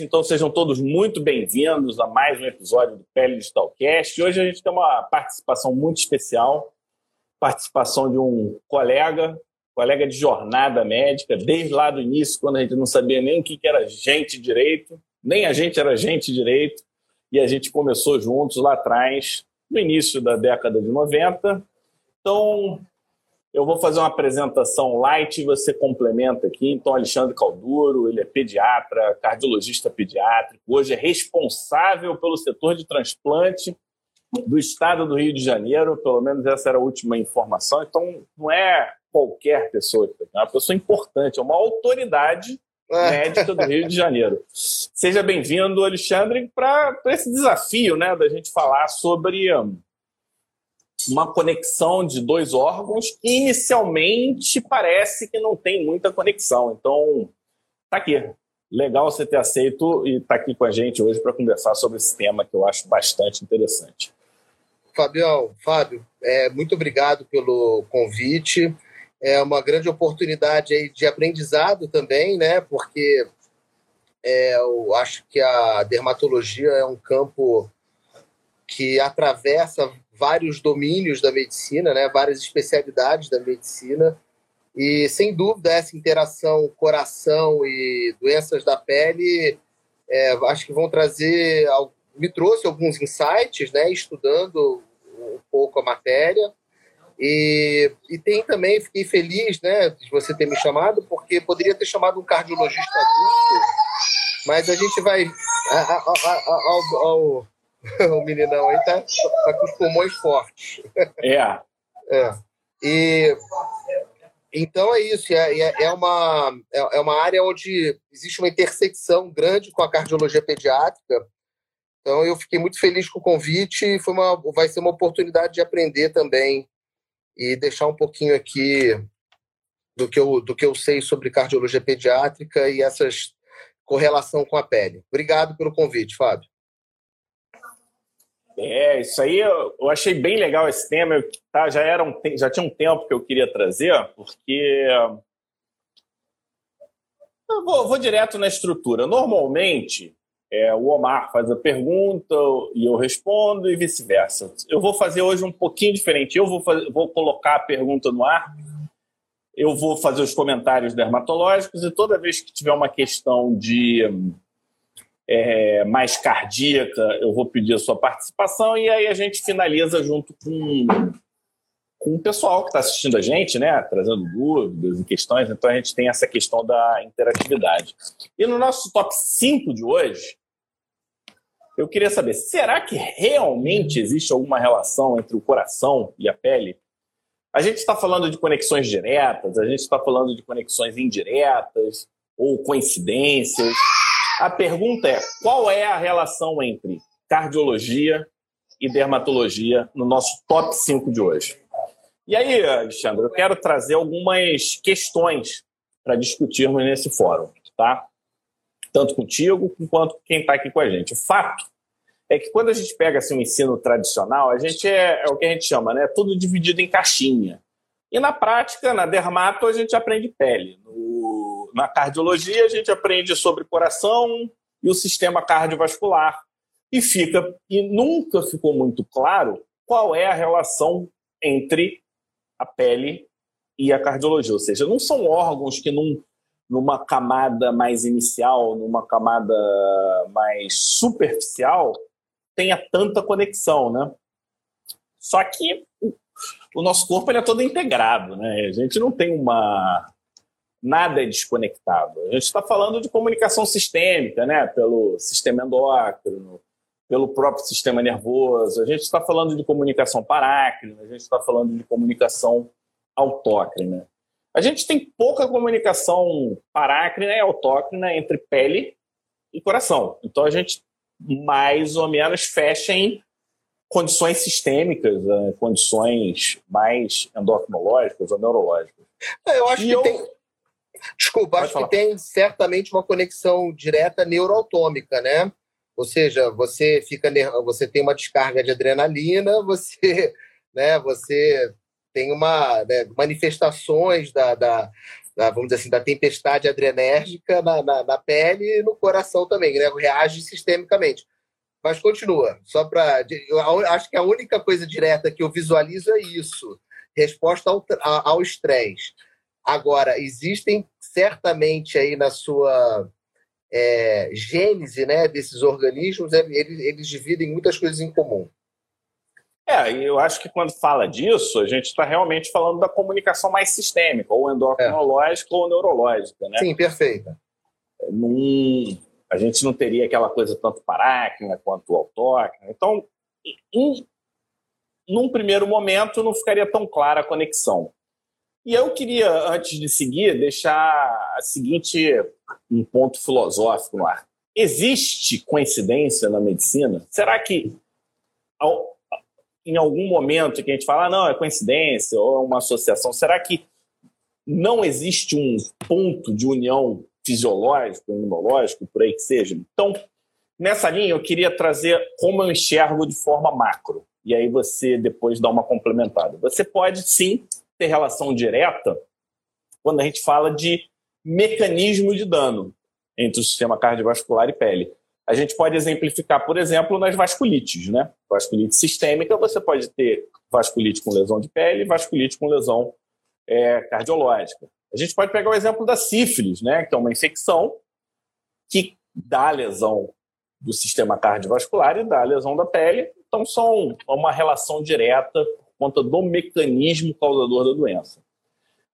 Então sejam todos muito bem-vindos a mais um episódio do Pele Digitalcast. Hoje a gente tem uma participação muito especial, participação de um colega, colega de jornada médica, desde lá do início, quando a gente não sabia nem o que era gente direito, nem a gente era gente direito, e a gente começou juntos lá atrás, no início da década de 90. Então, eu vou fazer uma apresentação light e você complementa aqui. Então, Alexandre Calduro, ele é pediatra, cardiologista pediátrico, hoje é responsável pelo setor de transplante do estado do Rio de Janeiro, pelo menos essa era a última informação. Então, não é qualquer pessoa, é uma pessoa importante, é uma autoridade é. médica do Rio de Janeiro. Seja bem-vindo, Alexandre, para esse desafio né, da gente falar sobre uma conexão de dois órgãos que inicialmente parece que não tem muita conexão. Então, tá aqui. Legal você ter aceito e tá aqui com a gente hoje para conversar sobre esse tema que eu acho bastante interessante. Fabião, Fábio, é, muito obrigado pelo convite. É uma grande oportunidade aí de aprendizado também, né? Porque é, eu acho que a dermatologia é um campo que atravessa vários domínios da medicina, né, várias especialidades da medicina. E, sem dúvida, essa interação coração e doenças da pele, é, acho que vão trazer. Me trouxe alguns insights, né, estudando um pouco a matéria. E, e tem também, fiquei feliz né, de você ter me chamado, porque poderia ter chamado um cardiologista adulto, mas a gente vai. Ao, ao, o meninão aí tá, tá com os pulmões fortes. É. é. E então é isso, é, é, é, uma, é, é uma área onde existe uma intersecção grande com a cardiologia pediátrica. Então eu fiquei muito feliz com o convite foi uma, vai ser uma oportunidade de aprender também e deixar um pouquinho aqui do que eu, do que eu sei sobre cardiologia pediátrica e essas correlação com a pele. Obrigado pelo convite, Fábio. É, isso aí eu, eu achei bem legal esse tema. Eu, tá, já, era um, já tinha um tempo que eu queria trazer, porque. Eu vou, vou direto na estrutura. Normalmente, é, o Omar faz a pergunta e eu respondo e vice-versa. Eu vou fazer hoje um pouquinho diferente. Eu vou, fazer, vou colocar a pergunta no ar, eu vou fazer os comentários dermatológicos e toda vez que tiver uma questão de é, mais cardíaca, eu vou pedir a sua participação e aí a gente finaliza junto com, com o pessoal que está assistindo a gente, né? Trazendo dúvidas e questões. Então a gente tem essa questão da interatividade. E no nosso top 5 de hoje, eu queria saber: será que realmente existe alguma relação entre o coração e a pele? A gente está falando de conexões diretas, a gente está falando de conexões indiretas ou coincidências. A pergunta é: qual é a relação entre cardiologia e dermatologia no nosso top 5 de hoje? E aí, Alexandre, eu quero trazer algumas questões para discutirmos nesse fórum, tá? Tanto contigo quanto quem está aqui com a gente. O fato é que quando a gente pega assim, um ensino tradicional, a gente é, é o que a gente chama, né? Tudo dividido em caixinha. E na prática, na dermato, a gente aprende pele. No na cardiologia, a gente aprende sobre coração e o sistema cardiovascular. E fica e nunca ficou muito claro qual é a relação entre a pele e a cardiologia. Ou seja, não são órgãos que num, numa camada mais inicial, numa camada mais superficial, tenha tanta conexão, né? Só que o nosso corpo ele é todo integrado, né? A gente não tem uma nada é desconectado. A gente está falando de comunicação sistêmica, né? pelo sistema endócrino, pelo próprio sistema nervoso, a gente está falando de comunicação parácrina, a gente está falando de comunicação autócrina. A gente tem pouca comunicação parácrina e autócrina entre pele e coração. Então a gente mais ou menos fecha em condições sistêmicas, né? condições mais endocrinológicas ou neurológicas. É, eu acho e que eu... tem Desculpa, Pode acho falar. que tem certamente uma conexão direta neuroautômica, né? Ou seja, você fica você tem uma descarga de adrenalina, você, né, você tem uma né, manifestações da, da, da, vamos dizer assim, da tempestade adrenérgica na, na, na, pele e no coração também, né? Reage sistemicamente. Mas continua, só para. Acho que a única coisa direta que eu visualizo é isso: resposta ao estresse. Agora, existem certamente aí na sua é, gênese né, desses organismos, eles, eles dividem muitas coisas em comum. É, eu acho que quando fala disso, a gente está realmente falando da comunicação mais sistêmica, ou endocrinológica é. ou neurológica, né? Sim, perfeita. Num, a gente não teria aquela coisa tanto paráquina quanto autócrina. Então, em, num primeiro momento, não ficaria tão clara a conexão. E eu queria, antes de seguir, deixar a seguinte um ponto filosófico no ar. Existe coincidência na medicina? Será que ao, em algum momento que a gente fala, ah, não, é coincidência ou é uma associação, será que não existe um ponto de união fisiológico, imunológico, por aí que seja? Então, nessa linha, eu queria trazer como eu enxergo de forma macro. E aí você depois dá uma complementada. Você pode sim ter relação direta quando a gente fala de mecanismo de dano entre o sistema cardiovascular e pele. A gente pode exemplificar, por exemplo, nas vasculites, né? Vasculite sistêmica, você pode ter vasculite com lesão de pele, vasculite com lesão é, cardiológica. A gente pode pegar o exemplo da sífilis, né? Que é uma infecção que dá lesão do sistema cardiovascular e dá lesão da pele. Então, são uma relação direta conta do mecanismo causador da doença.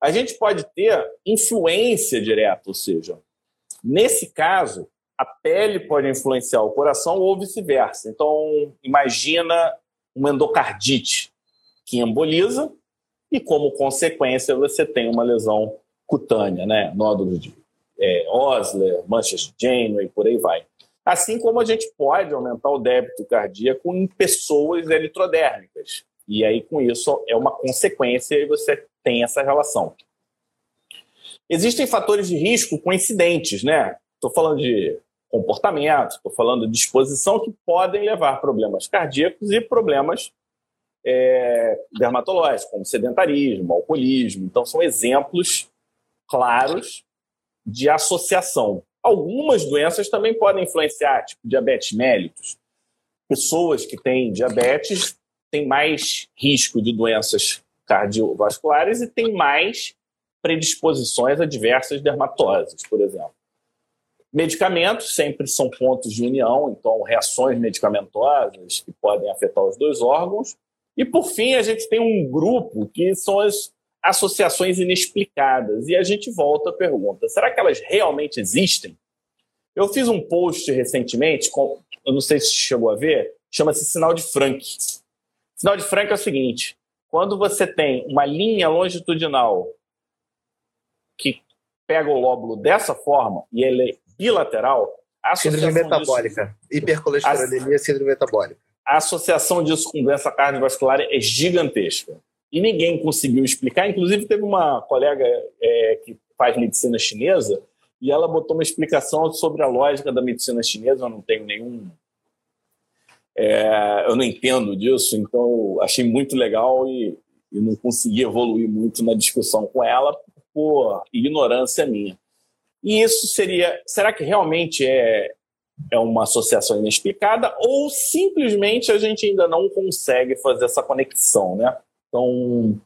A gente pode ter influência direta, ou seja, nesse caso, a pele pode influenciar o coração ou vice-versa. Então, imagina uma endocardite que emboliza e, como consequência, você tem uma lesão cutânea, né? Nódulos de é, Osler, manchas de Janeway, por aí vai. Assim como a gente pode aumentar o débito cardíaco em pessoas eletrodérmicas. E aí, com isso, é uma consequência e você tem essa relação. Existem fatores de risco coincidentes, né? Estou falando de comportamento, estou falando de exposição que podem levar a problemas cardíacos e problemas é, dermatológicos, como sedentarismo, alcoolismo. Então, são exemplos claros de associação. Algumas doenças também podem influenciar, tipo diabetes mellitus. Pessoas que têm diabetes tem mais risco de doenças cardiovasculares e tem mais predisposições a diversas dermatoses, por exemplo. Medicamentos sempre são pontos de união, então reações medicamentosas que podem afetar os dois órgãos. E por fim, a gente tem um grupo que são as associações inexplicadas. E a gente volta à pergunta: será que elas realmente existem? Eu fiz um post recentemente, com, eu não sei se chegou a ver, chama-se Sinal de Frank. Sinal de Frank é o seguinte: quando você tem uma linha longitudinal que pega o lóbulo dessa forma e ele é bilateral, a síndrome metabólica, disso, hipercolesterolemia, a, síndrome metabólica. A associação disso com doença cardiovascular é gigantesca. E ninguém conseguiu explicar. Inclusive, teve uma colega é, que faz medicina chinesa e ela botou uma explicação sobre a lógica da medicina chinesa. Eu não tenho nenhum é, eu não entendo disso, então achei muito legal e, e, não consegui evoluir muito na discussão com ela por ignorância minha. E isso seria. Será que realmente é, é uma associação inexplicada ou simplesmente a gente ainda não consegue fazer essa conexão, né? Então,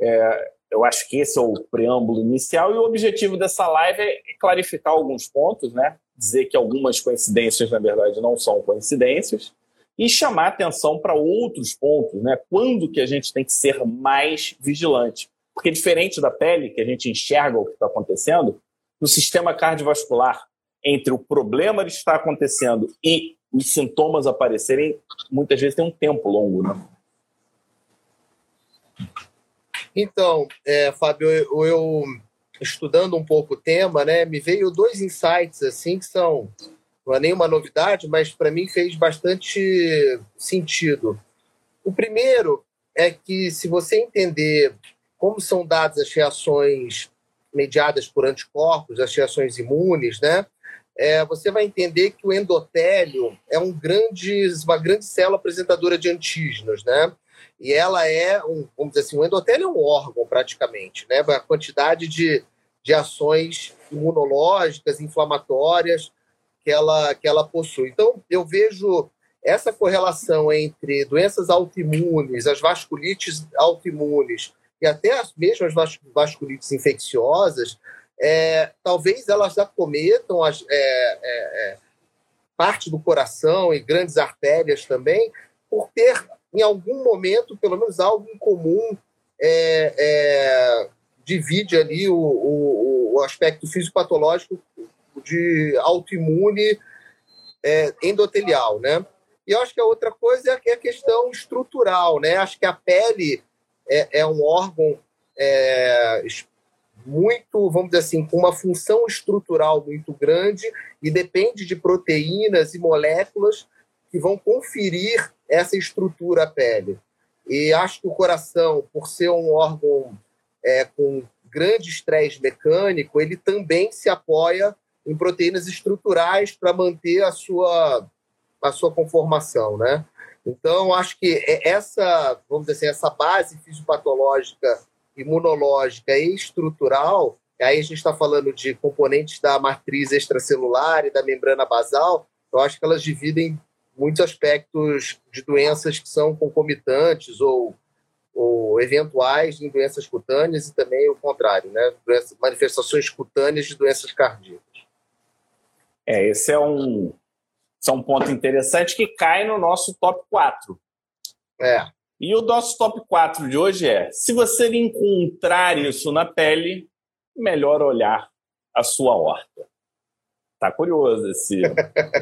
é, eu acho que esse é o preâmbulo inicial e o objetivo dessa live é clarificar alguns pontos, né? Dizer que algumas coincidências, na verdade, não são coincidências e chamar atenção para outros pontos, né? Quando que a gente tem que ser mais vigilante? Porque diferente da pele, que a gente enxerga o que está acontecendo, no sistema cardiovascular, entre o problema que está acontecendo e os sintomas aparecerem, muitas vezes tem um tempo longo, né? Então, é, Fábio, eu, eu estudando um pouco o tema, né, me veio dois insights assim que são não é nenhuma novidade, mas para mim fez bastante sentido. O primeiro é que, se você entender como são dadas as reações mediadas por anticorpos, as reações imunes, né? É, você vai entender que o endotélio é um grande, uma grande célula apresentadora de antígenos, né? E ela é um, vamos dizer assim, o endotélio é um órgão praticamente, né? A quantidade de, de ações imunológicas, inflamatórias que ela, que ela possui. Então, eu vejo essa correlação entre doenças autoimunes, as vasculites autoimunes e até as mesmas vasculites infecciosas, é, talvez elas acometam as, é, é, é, parte do coração e grandes artérias também, por ter, em algum momento, pelo menos algo em comum, é, é, divide ali o, o, o aspecto fisiopatológico de autoimune endotelial, né? E eu acho que a outra coisa é a questão estrutural, né? Acho que a pele é, é um órgão é, muito, vamos dizer assim, com uma função estrutural muito grande e depende de proteínas e moléculas que vão conferir essa estrutura à pele. E acho que o coração, por ser um órgão é, com grande estresse mecânico, ele também se apoia em proteínas estruturais para manter a sua, a sua conformação, né? Então, acho que é essa, vamos dizer assim, essa base fisiopatológica, imunológica e estrutural, aí a gente está falando de componentes da matriz extracelular e da membrana basal, eu acho que elas dividem muitos aspectos de doenças que são concomitantes ou, ou eventuais em doenças cutâneas e também o contrário, né? manifestações cutâneas de doenças cardíacas. É, esse é um, isso é um ponto interessante que cai no nosso top 4. É. E o nosso top 4 de hoje é: se você encontrar isso na pele, melhor olhar a sua horta. Tá curioso esse,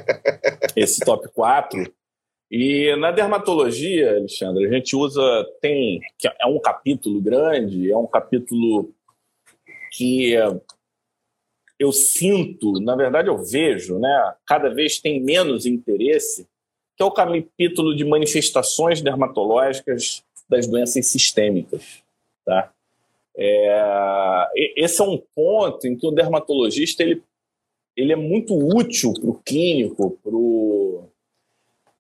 esse top 4. E na dermatologia, Alexandre, a gente usa. tem É um capítulo grande, é um capítulo que eu sinto, na verdade eu vejo, né, cada vez tem menos interesse, que é o capítulo de manifestações dermatológicas das doenças sistêmicas. Tá? É, esse é um ponto em que o dermatologista ele, ele é muito útil para o clínico,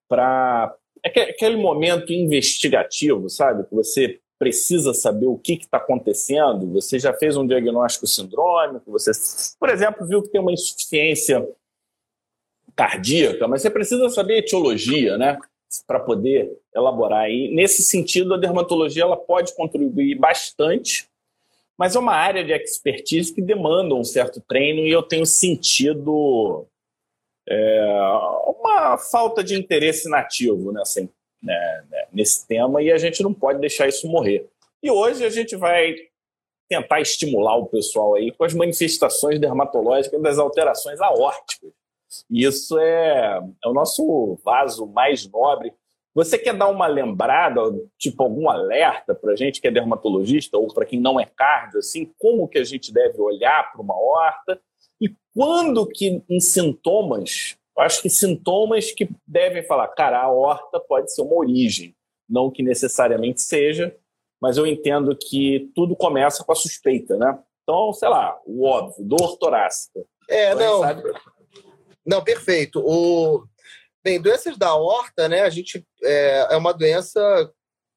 para aquele momento investigativo, sabe? Que você precisa saber o que está acontecendo, você já fez um diagnóstico sindrômico, você, por exemplo, viu que tem uma insuficiência cardíaca, mas você precisa saber a etiologia, né? Para poder elaborar. E nesse sentido, a dermatologia ela pode contribuir bastante, mas é uma área de expertise que demanda um certo treino e eu tenho sentido é, uma falta de interesse nativo nessa, né, né, nesse tema e a gente não pode deixar isso morrer. E hoje a gente vai tentar estimular o pessoal aí com as manifestações dermatológicas das alterações aórticas. E isso é, é o nosso vaso mais nobre. Você quer dar uma lembrada, tipo algum alerta para a gente que é dermatologista ou para quem não é cardio, assim, como que a gente deve olhar para uma horta e quando que em sintomas eu acho que sintomas que devem falar, cara, a horta pode ser uma origem, não que necessariamente seja, mas eu entendo que tudo começa com a suspeita, né? Então, sei lá, o óbvio, dor torácica. É, não. Sabe? Não, perfeito. O... Bem, doenças da horta, né? A gente é, é uma doença,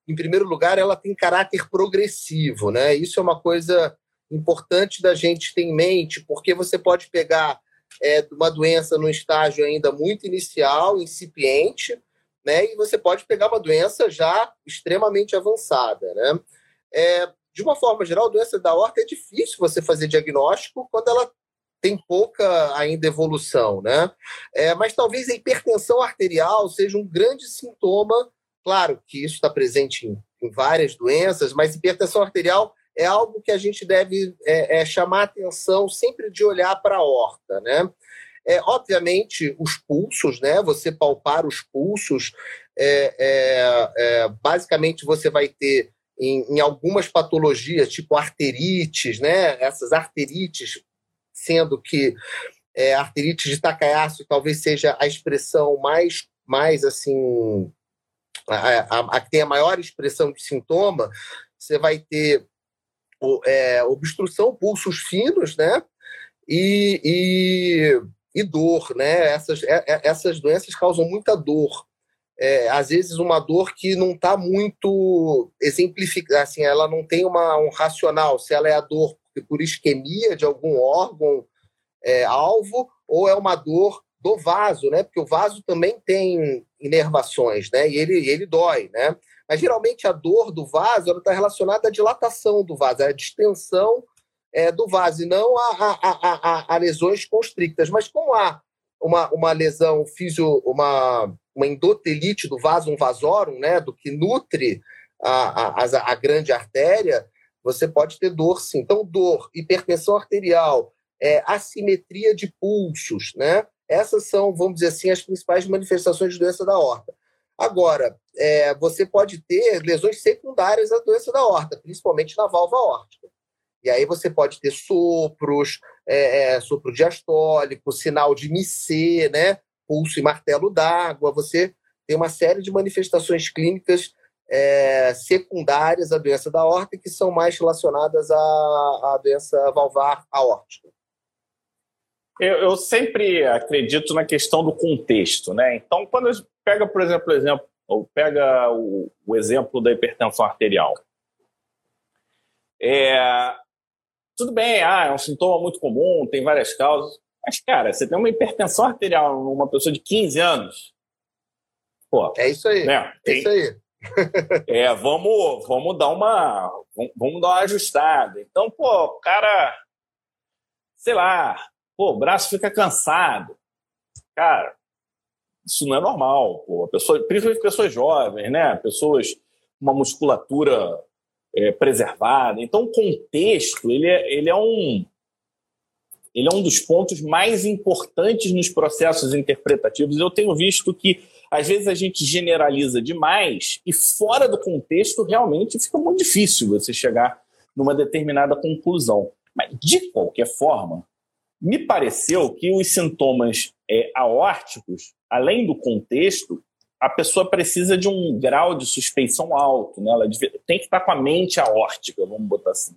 em primeiro lugar, ela tem caráter progressivo, né? Isso é uma coisa importante da gente ter em mente, porque você pode pegar é, uma doença no estágio ainda muito inicial, incipiente, né? E você pode pegar uma doença já extremamente avançada, né? É, de uma forma geral, a doença da horta é difícil você fazer diagnóstico quando ela tem pouca ainda evolução, né? É, mas talvez a hipertensão arterial seja um grande sintoma. Claro que isso está presente em, em várias doenças, mas hipertensão arterial é algo que a gente deve é, é, chamar atenção sempre de olhar para a horta, né? É, obviamente, os pulsos, né? Você palpar os pulsos, é, é, é basicamente você vai ter em, em, algumas patologias, tipo arterites, né? Essas arterites, sendo que é, arterite de Takayasu talvez seja a expressão mais, mais assim, a que tem a maior expressão de sintoma, você vai ter é, obstrução, pulsos finos, né? E, e, e dor, né? Essas, é, é, essas doenças causam muita dor. É, às vezes uma dor que não está muito exemplificada, assim, ela não tem uma, um racional, se ela é a dor por isquemia de algum órgão é, alvo, ou é uma dor do vaso, né? Porque o vaso também tem inervações, né? E ele, ele dói, né? Mas geralmente a dor do vaso está relacionada à dilatação do vaso, à distensão é, do vaso, e não a, a, a, a, lesões constrictas. Mas como há uma, uma lesão fisio, uma, uma endotelite do vaso, um vasorum, né? Do que nutre a, a, a grande artéria, você pode ter dor sim. Então, dor, hipertensão arterial, é, assimetria de pulsos, né? Essas são, vamos dizer assim, as principais manifestações de doença da horta. Agora, é, você pode ter lesões secundárias da doença da horta, principalmente na válvula órtica. E aí você pode ter sopros, é, é, sopro diastólico, sinal de micê, né? pulso e martelo d'água. Você tem uma série de manifestações clínicas é, secundárias à doença da horta que são mais relacionadas à, à doença valvar aórtica. Eu, eu, sempre acredito na questão do contexto, né? Então, quando pega, por exemplo, o exemplo, ou pega o, o exemplo da hipertensão arterial, é, tudo bem, ah, é um sintoma muito comum, tem várias causas, mas, cara, você tem uma hipertensão arterial numa pessoa de 15 anos, pô, é isso aí, né? Tem, é isso aí. é, vamos, vamos dar uma, vamos dar uma ajustada. Então, pô, cara, sei lá, Pô, o braço fica cansado. Cara, isso não é normal. Pô. Pessoa, principalmente pessoas jovens, né? Pessoas com uma musculatura é, preservada. Então, o contexto ele é, ele é um ele é um dos pontos mais importantes nos processos interpretativos. Eu tenho visto que às vezes a gente generaliza demais e fora do contexto realmente fica muito difícil você chegar numa determinada conclusão. Mas de qualquer forma, me pareceu que os sintomas é, aórticos, além do contexto, a pessoa precisa de um grau de suspeição alto, né? Ela tem que estar com a mente aórtica, vamos botar assim.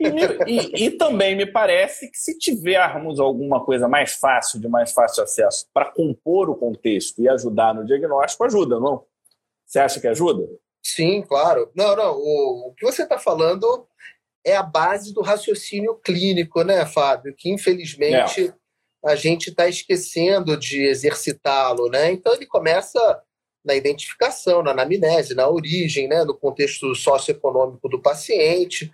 E, me, e, e, também me parece que se tivermos alguma coisa mais fácil, de mais fácil acesso, para compor o contexto e ajudar no diagnóstico, ajuda, não? Você acha que ajuda? Sim, claro. Não, não. O, o que você está falando é a base do raciocínio clínico, né, Fábio? Que infelizmente é. a gente está esquecendo de exercitá-lo, né? Então ele começa na identificação, na anamnese, na origem, né, no contexto socioeconômico do paciente,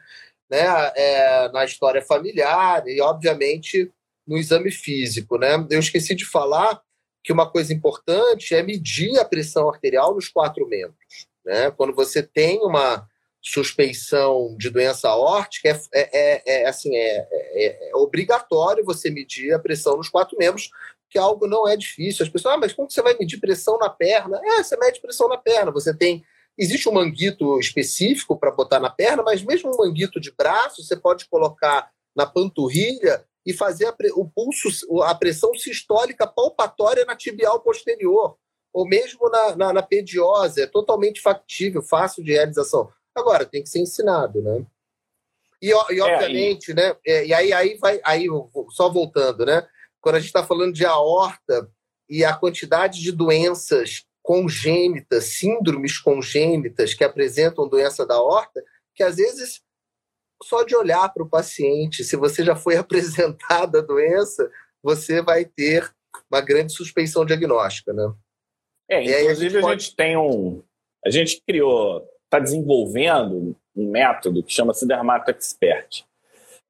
né, é, na história familiar e, obviamente, no exame físico, né? Eu esqueci de falar que uma coisa importante é medir a pressão arterial nos quatro membros, né? Quando você tem uma suspeição de doença aórtica, é, é, é, é assim, é, é, é, obrigatório você medir a pressão nos quatro membros, que algo não é difícil. As pessoas, ah, mas como você vai medir pressão na perna? É, você mede pressão na perna. Você tem. Existe um manguito específico para botar na perna, mas mesmo um manguito de braço, você pode colocar na panturrilha e fazer a, o pulso, a pressão sistólica palpatória na tibial posterior, ou mesmo na, na, na. É totalmente factível, fácil de realização. Agora, tem que ser ensinado, né? E, e obviamente, é, e... né? É, e aí, aí vai, aí, só voltando, né? Quando a gente está falando de aorta e a quantidade de doenças congênitas, síndromes congênitas que apresentam doença da aorta, que às vezes só de olhar para o paciente, se você já foi apresentada a doença, você vai ter uma grande suspeição diagnóstica, né? É, inclusive a gente, pode... a gente tem um, a gente criou está desenvolvendo um método que chama-se Dermato Expert.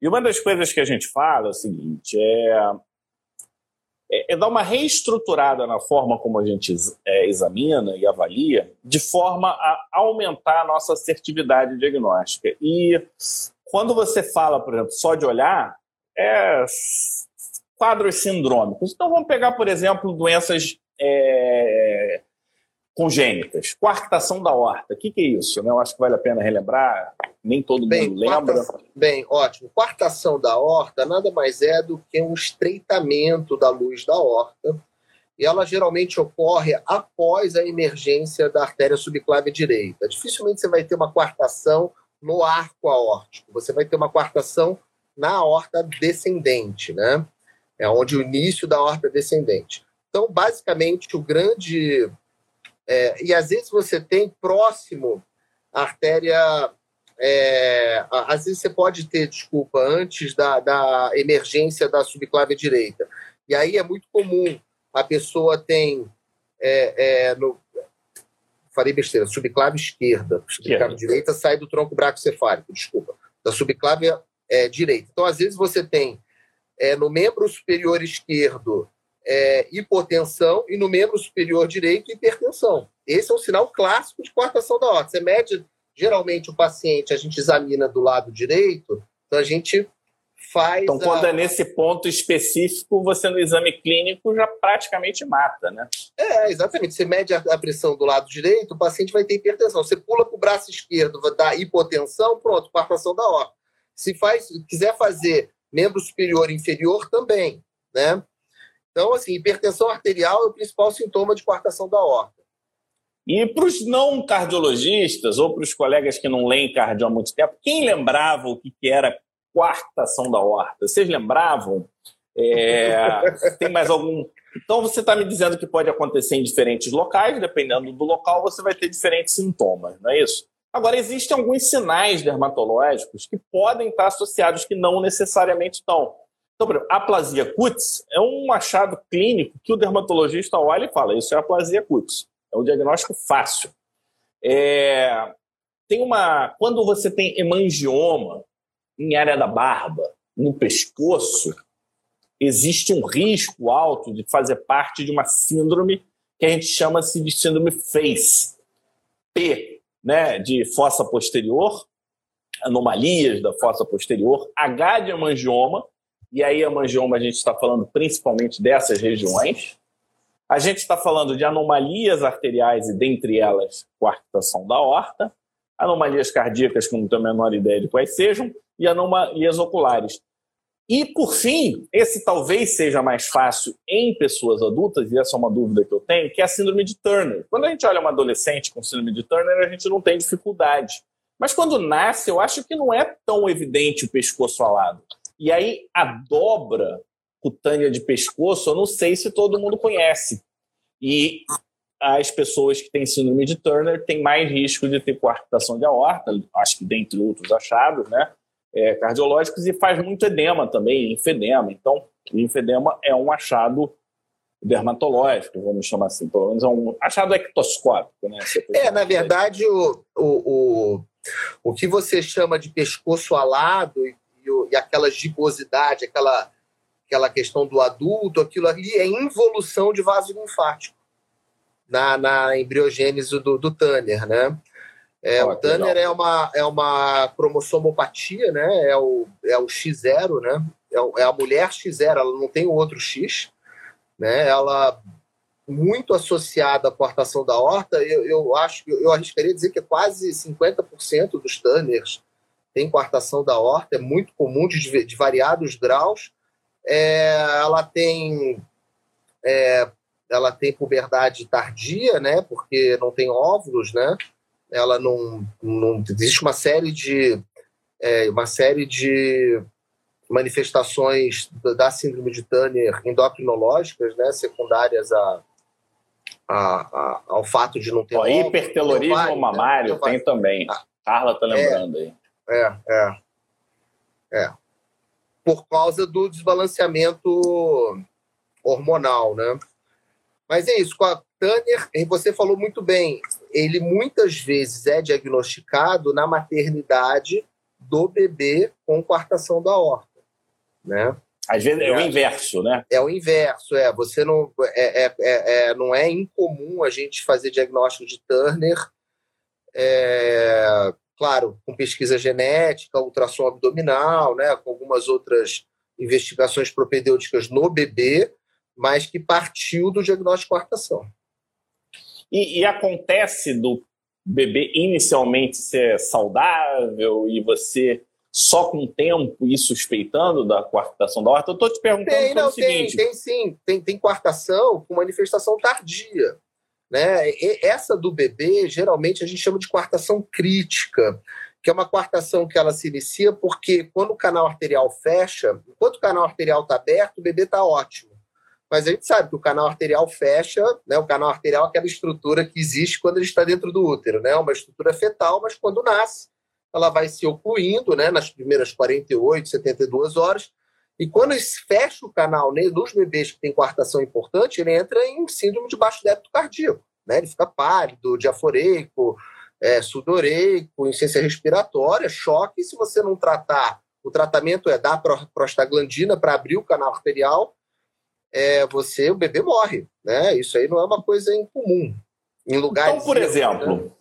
E uma das coisas que a gente fala é o seguinte: é, é, é dar uma reestruturada na forma como a gente é, examina e avalia, de forma a aumentar a nossa assertividade diagnóstica. E quando você fala, por exemplo, só de olhar, é quadros sindrômicos. Então vamos pegar, por exemplo, doenças é, congênitas. Coarctação da horta, o que, que, é isso? Né? Eu acho que vale a pena relembrar, nem todo bem, mundo lembra. bem, ótimo. Coarctação da horta nada mais é do que um estreitamento da luz da horta, e ela geralmente ocorre após a emergência da artéria subclávia direita. Dificilmente você vai ter uma coartação no arco aórtico, você vai ter uma coartação na horta descendente, né? É onde o início da horta descendente. Então, basicamente, o grande é, e às vezes você tem próximo a artéria é, às vezes você pode ter desculpa antes da, da emergência da subclávia direita. E aí é muito comum a pessoa tem é, é, no, falei besteira, subclave esquerda, subclave direita sai do tronco bracocefálico, desculpa, da subclave é, direita. Então, às vezes, você tem é, no membro superior esquerdo é, hipotensão e no membro superior direito hipertensão. Esse é um sinal clássico de coartação da horta. Você mede, geralmente, o paciente, a gente examina do lado direito, então a gente faz. Então, quando a... é nesse ponto específico, você no exame clínico já praticamente mata, né? É, exatamente. Você mede a pressão do lado direito, o paciente vai ter hipertensão. Você pula para o braço esquerdo, vai dar hipotensão, pronto, coartação da horta. Se faz, quiser fazer membro superior e inferior, também, né? Então, assim, hipertensão arterial é o principal sintoma de coartação da horta. E para os não cardiologistas ou para os colegas que não leem cardio há muito tempo, quem lembrava o que era quartação da horta. Vocês lembravam? É, tem mais algum. Então você está me dizendo que pode acontecer em diferentes locais, dependendo do local, você vai ter diferentes sintomas, não é isso? Agora, existem alguns sinais dermatológicos que podem estar associados, que não necessariamente estão. Então, por exemplo, aplasia cutis é um achado clínico que o dermatologista olha e fala: isso é aplasia cutis. É um diagnóstico fácil. É... Tem uma. Quando você tem hemangioma, em área da barba, no pescoço, existe um risco alto de fazer parte de uma síndrome que a gente chama-se de síndrome FACE. P, né, de fossa posterior, anomalias da fossa posterior, H de hemangioma, e aí hemangioma a gente está falando principalmente dessas regiões. A gente está falando de anomalias arteriais e dentre elas coartação da horta, anomalias cardíacas que não tenho a menor ideia de quais sejam, e anomalias oculares. E, por fim, esse talvez seja mais fácil em pessoas adultas, e essa é uma dúvida que eu tenho, que é a síndrome de Turner. Quando a gente olha uma adolescente com síndrome de Turner, a gente não tem dificuldade. Mas quando nasce, eu acho que não é tão evidente o pescoço alado. E aí, a dobra cutânea de pescoço, eu não sei se todo mundo conhece. E as pessoas que têm síndrome de Turner têm mais risco de ter coartação de aorta, acho que dentre outros achados, né? é, cardiológicos e faz muito edema também, linfedema. Então, o linfedema é um achado dermatológico, vamos chamar assim, pelo menos é um achado ectoscópico. Né? É, na verdade, o, o, o, o que você chama de pescoço alado e, e aquela gibosidade, aquela, aquela questão do adulto, aquilo ali é involução de vaso linfático na, na embriogênese do, do Tanner, né? É, o Tanner é uma, é uma cromossomopatia, né? É o, é o X0, né? É, é a mulher X0, ela não tem o outro X, né? Ela muito associada à cortação da horta, eu, eu acho eu arriscaria dizer que é quase 50% dos Tanners tem coartação da horta, é muito comum de, de variados graus. É, ela tem é, ela tem puberdade tardia, né? Porque não tem óvulos, né? ela não, não existe uma série de é, uma série de manifestações da síndrome de Turner endocrinológicas, né, secundárias a, a, a, ao fato de não ter Ó, hipertelorismo vale, mamário né? tem também. Ah, Carla tá lembrando é, aí. É, é, é. Por causa do desbalanceamento hormonal, né? Mas é isso, com a Tanner, você falou muito bem, ele muitas vezes é diagnosticado na maternidade do bebê com coartação da horta, né? Às vezes é, é, o inverso, né? É o inverso, é. Você não é, é, é, é não é incomum a gente fazer diagnóstico de Turner, é, claro, com pesquisa genética, ultrassom abdominal, né, com algumas outras investigações propedêuticas no bebê, mas que partiu do diagnóstico de coartação. E, e, acontece do bebê inicialmente ser saudável e você só com o tempo ir suspeitando da coartação da horta? Eu estou te perguntando tem, não, o seguinte. Tem, tem sim. Tem, tem coartação com manifestação tardia. Né? E essa do bebê, geralmente, a gente chama de coartação crítica, que é uma coartação que ela se inicia porque quando o canal arterial fecha, enquanto o canal arterial está aberto, o bebê está ótimo. Mas a gente sabe que o canal arterial fecha, né? O canal arterial é aquela estrutura que existe quando ele está dentro do útero, né? Uma estrutura fetal, mas quando nasce, ela vai se ocluindo né, nas primeiras 48, 72 horas, e quando fecha o canal né, nos bebês que têm coartação importante, ele entra em síndrome de baixo débito cardíaco. Né? Ele fica pálido, diaforeico, é, sudoreico, insuficiência respiratória, choque. Se você não tratar, o tratamento é dar prostaglandina para abrir o canal arterial, é, você, o bebê morre. Né? Isso aí não é uma coisa incomum. Em lugares. Então, por exemplo, né?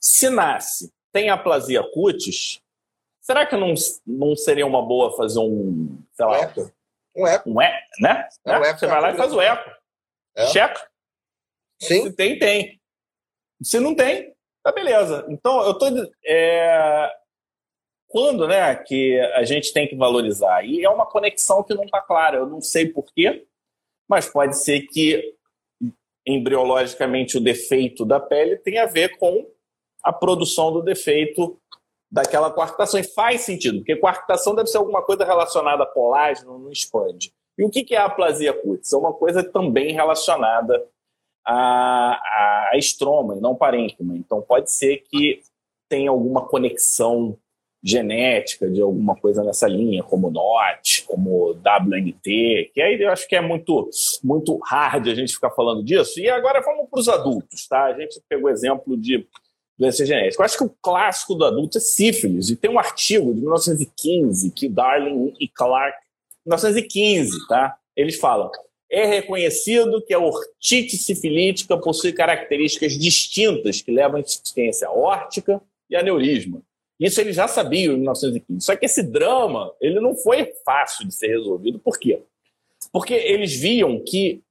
se nasce, tem aplasia cutis, será que não, não seria uma boa fazer um, sei lá, um eco? Um eco. Um eco, né? É, um eco você vai lá e faz o eco. É. Checa. Sim. Se tem, tem. Se não tem, tá beleza. Então, eu tô. É... Quando né, que a gente tem que valorizar? E é uma conexão que não está clara. Eu não sei porquê, mas pode ser que embriologicamente o defeito da pele tenha a ver com a produção do defeito daquela coartação. E faz sentido, porque coartação deve ser alguma coisa relacionada a colágeno, não expande. E o que é a aplasia cutis? É uma coisa também relacionada a, a estroma e não parênquima. Então pode ser que tenha alguma conexão genética de alguma coisa nessa linha, como NOT, como WNT, que aí eu acho que é muito, muito hard a gente ficar falando disso. E agora vamos para os adultos, tá? A gente pegou exemplo de doença genética. Eu acho que o clássico do adulto é sífilis, e tem um artigo de 1915 que Darling e Clark, 1915, tá? Eles falam é reconhecido que a ortite sifilítica possui características distintas que levam à insuficiência órtica e aneurisma. Isso eles já sabiam em 1915. Só que esse drama ele não foi fácil de ser resolvido. Por quê? Porque eles viam que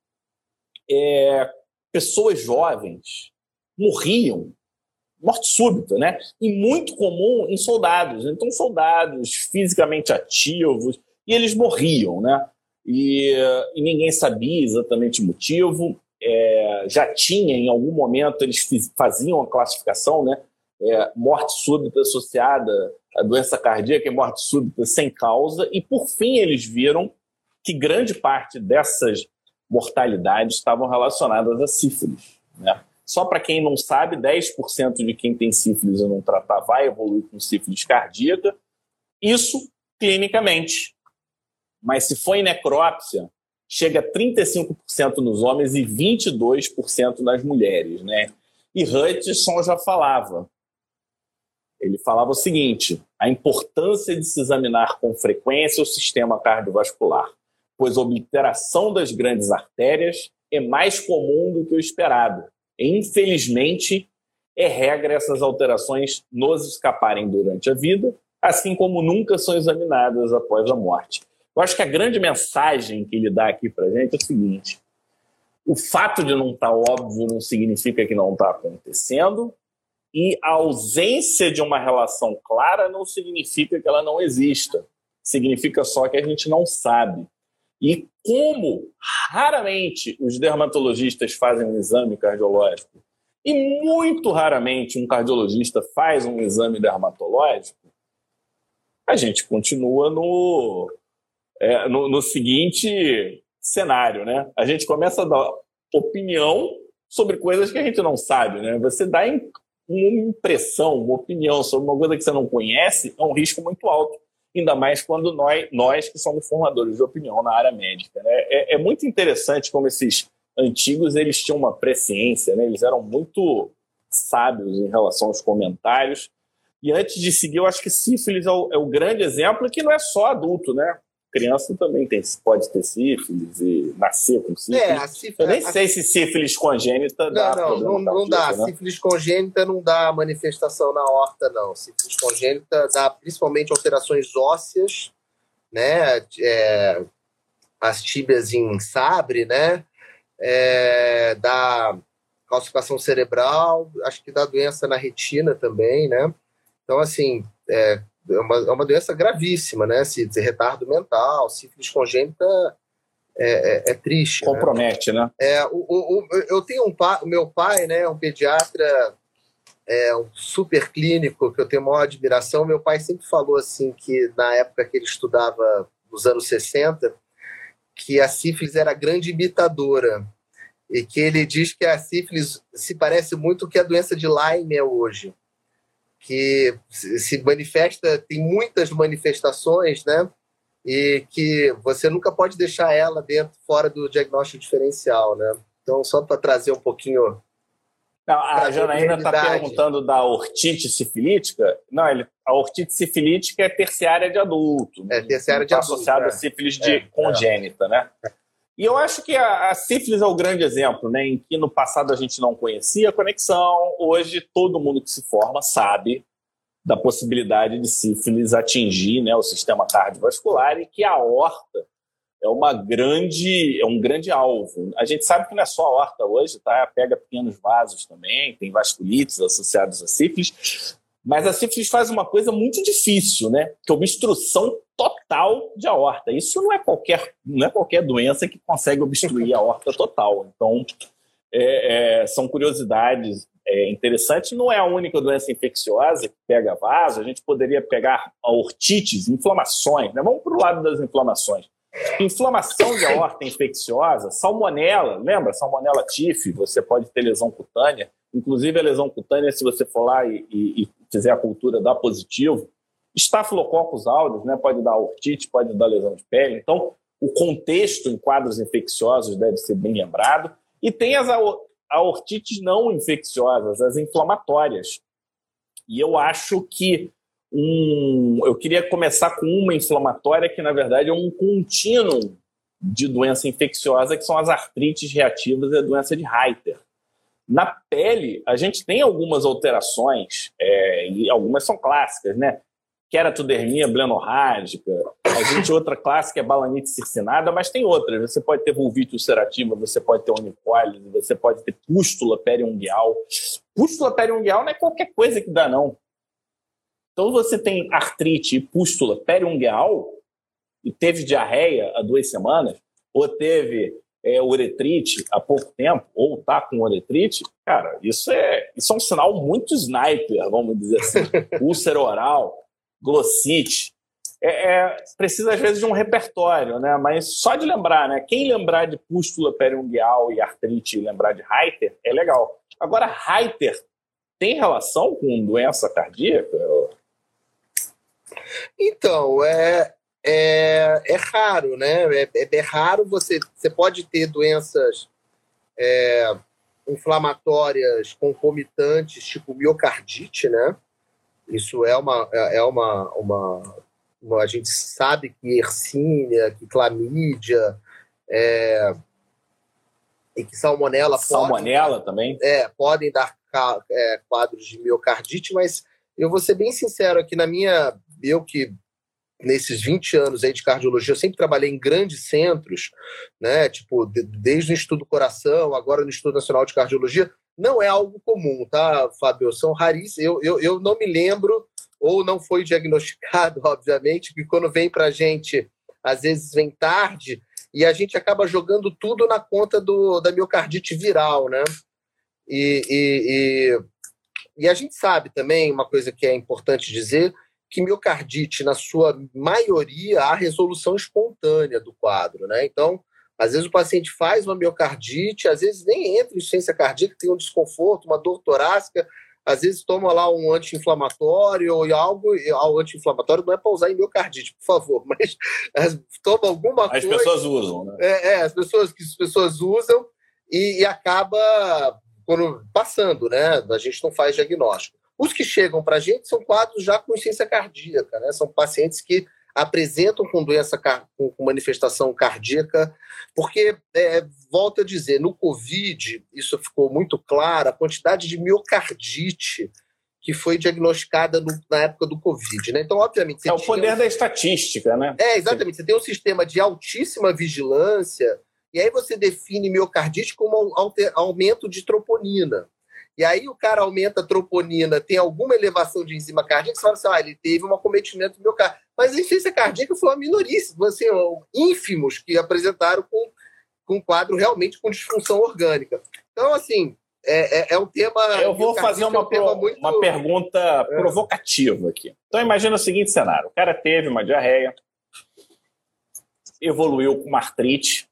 é, pessoas jovens morriam, morte súbita, né? E muito comum em soldados. Então, soldados fisicamente ativos, e eles morriam, né? e, e ninguém sabia exatamente o motivo. É, já tinha, em algum momento, eles faziam a classificação, né? É, morte súbita associada à doença cardíaca e morte súbita sem causa, e por fim eles viram que grande parte dessas mortalidades estavam relacionadas a sífilis. Né? Só para quem não sabe, 10% de quem tem sífilis e não tratar vai evoluir com sífilis cardíaca. Isso clinicamente. Mas se for em necrópsia, chega a 35% nos homens e 22% nas mulheres, né? E Hutchison já falava. Ele falava o seguinte: a importância de se examinar com frequência o sistema cardiovascular, pois a obliteração das grandes artérias é mais comum do que o esperado. Infelizmente, é regra essas alterações nos escaparem durante a vida, assim como nunca são examinadas após a morte. Eu acho que a grande mensagem que ele dá aqui para gente é o seguinte: o fato de não estar tá óbvio não significa que não está acontecendo, e a ausência de uma relação clara não significa que ela não exista. Significa só que a gente não sabe. E como raramente os dermatologistas fazem um exame cardiológico, e muito raramente um cardiologista faz um exame dermatológico, a gente continua no, é, no, no seguinte cenário, né? A gente começa a dar opinião sobre coisas que a gente não sabe, né? Você dá uma impressão, uma opinião sobre uma coisa que você não conhece é um risco muito alto, ainda mais quando nós, nós que somos formadores de opinião na área médica. Né? É, é muito interessante como esses antigos eles tinham uma presciência, né? eles eram muito sábios em relação aos comentários. E antes de seguir, eu acho que sífilis é o, é o grande exemplo que não é só adulto, né? Criança também tem, pode ter sífilis e nascer com sífilis. É, sífilis Eu nem a... sei se sífilis congênita dá. Não, não, não, não dá. Né? Sífilis congênita não dá manifestação na horta, não. Sífilis congênita dá principalmente alterações ósseas, né? É, as tíbias em sabre, né? É, dá calcificação cerebral, acho que dá doença na retina também, né? Então, assim, é, é uma, é uma doença gravíssima, né? Se, se retardo mental, sífilis congênita é, é, é triste. Né? Compromete, né? né? É, o, o, eu tenho um pai, o meu pai, né, um pediatra, é um super clínico que eu tenho maior admiração. Meu pai sempre falou assim que na época que ele estudava nos anos 60, que a sífilis era a grande imitadora e que ele diz que a sífilis se parece muito com que a doença de Lyme é hoje que se manifesta, tem muitas manifestações, né? E que você nunca pode deixar ela dentro, fora do diagnóstico diferencial, né? Então, só para trazer um pouquinho. Não, a Janaína está perguntando da ortite sifilítica. Não, ele, a ortite sifilítica é terciária de adulto. É terciária de tá adulto. associada é. a sífilis de é, congênita, né? E eu acho que a, a, sífilis é o grande exemplo, né? Em que no passado a gente não conhecia a conexão, hoje todo mundo que se forma sabe da possibilidade de sífilis atingir né, o sistema cardiovascular e que a horta é uma grande é um grande alvo. A gente sabe que não é só a horta hoje, tá? Pega pequenos vasos também, tem vasculites associados a sífilis, mas a sífilis faz uma coisa muito difícil, né? Que é obstrução total de aorta. Isso não é qualquer, não é qualquer doença que consegue obstruir a aorta total. Então, é, é, são curiosidades é, interessantes. Não é a única doença infecciosa que pega vaso. A gente poderia pegar a ortites, inflamações. Né? Vamos para o lado das inflamações. Inflamação de aorta infecciosa, salmonela, lembra? Salmonela tif, você pode ter lesão cutânea. Inclusive, a lesão cutânea, se você for lá e, e, e fizer a cultura, dá positivo. Estafilococcus aureus, né? Pode dar ortite, pode dar lesão de pele. Então, o contexto em quadros infecciosos deve ser bem lembrado. E tem as aortites não infecciosas, as inflamatórias. E eu acho que um, eu queria começar com uma inflamatória que, na verdade, é um contínuo de doença infecciosa, que são as artrites reativas e a doença de Reiter. Na pele, a gente tem algumas alterações, é, e algumas são clássicas, né? Queratodermia blenorrágica, a gente outra clássica é balanite circinada, mas tem outras. Você pode ter vulvite ulcerativa, você pode ter onicólise, você pode ter pústula periungueal. Pústula periungueal não é qualquer coisa que dá, não. Então você tem artrite e pústula periungueal e teve diarreia há duas semanas, ou teve é, uretrite há pouco tempo, ou tá com uretrite, cara, isso é, isso é um sinal muito sniper, vamos dizer assim. Úlcera oral, glossite. É, é, precisa, às vezes, de um repertório, né? Mas só de lembrar, né? Quem lembrar de pústula periungueal e artrite e lembrar de Reiter, é legal. Agora, Reiter tem relação com doença cardíaca? Então, é, é, é raro, né? É, é, é raro você. Você pode ter doenças é, inflamatórias concomitantes, tipo miocardite, né? Isso é uma, é, é uma, uma, uma a gente sabe que Yersinia, que clamídia, é, e que salmonela salmonela também é, podem dar é, quadros de miocardite, mas eu vou ser bem sincero aqui na minha eu que nesses 20 anos aí de cardiologia, eu sempre trabalhei em grandes centros, né? Tipo, de, desde o Instituto do Coração, agora no Instituto Nacional de Cardiologia, não é algo comum, tá, Fábio? São raríssimos. Eu, eu, eu não me lembro, ou não foi diagnosticado, obviamente, que quando vem para a gente, às vezes vem tarde, e a gente acaba jogando tudo na conta do, da miocardite viral, né? E, e, e, e a gente sabe também, uma coisa que é importante dizer, que miocardite, na sua maioria, há resolução espontânea do quadro, né? Então, às vezes o paciente faz uma miocardite, às vezes nem entra em insuficiência cardíaca, tem um desconforto, uma dor torácica, às vezes toma lá um anti-inflamatório ou algo, o anti-inflamatório não é para usar em miocardite, por favor, mas toma alguma as coisa. As pessoas usam, né? É, é, as pessoas que as pessoas usam e, e acaba quando, passando, né? A gente não faz diagnóstico. Os que chegam para a gente são quadros já com insuficiência cardíaca, né? São pacientes que apresentam com doença com manifestação cardíaca, porque é, volto a dizer, no COVID isso ficou muito claro, a quantidade de miocardite que foi diagnosticada no, na época do Covid, né? Então, obviamente, é o poder da estatística, né? É exatamente. Você tem um sistema de altíssima vigilância e aí você define miocardite como aumento de troponina. E aí o cara aumenta a troponina, tem alguma elevação de enzima cardíaca, você fala assim, ah, ele teve um acometimento miocárdio. Mas a insuficiência cardíaca foi uma minoria, assim, ínfimos que apresentaram com, com um quadro realmente com disfunção orgânica. Então, assim, é, é, é um tema... Eu vou fazer uma, é um muito... uma pergunta é. provocativa aqui. Então, imagina o seguinte cenário. O cara teve uma diarreia, evoluiu com uma artrite,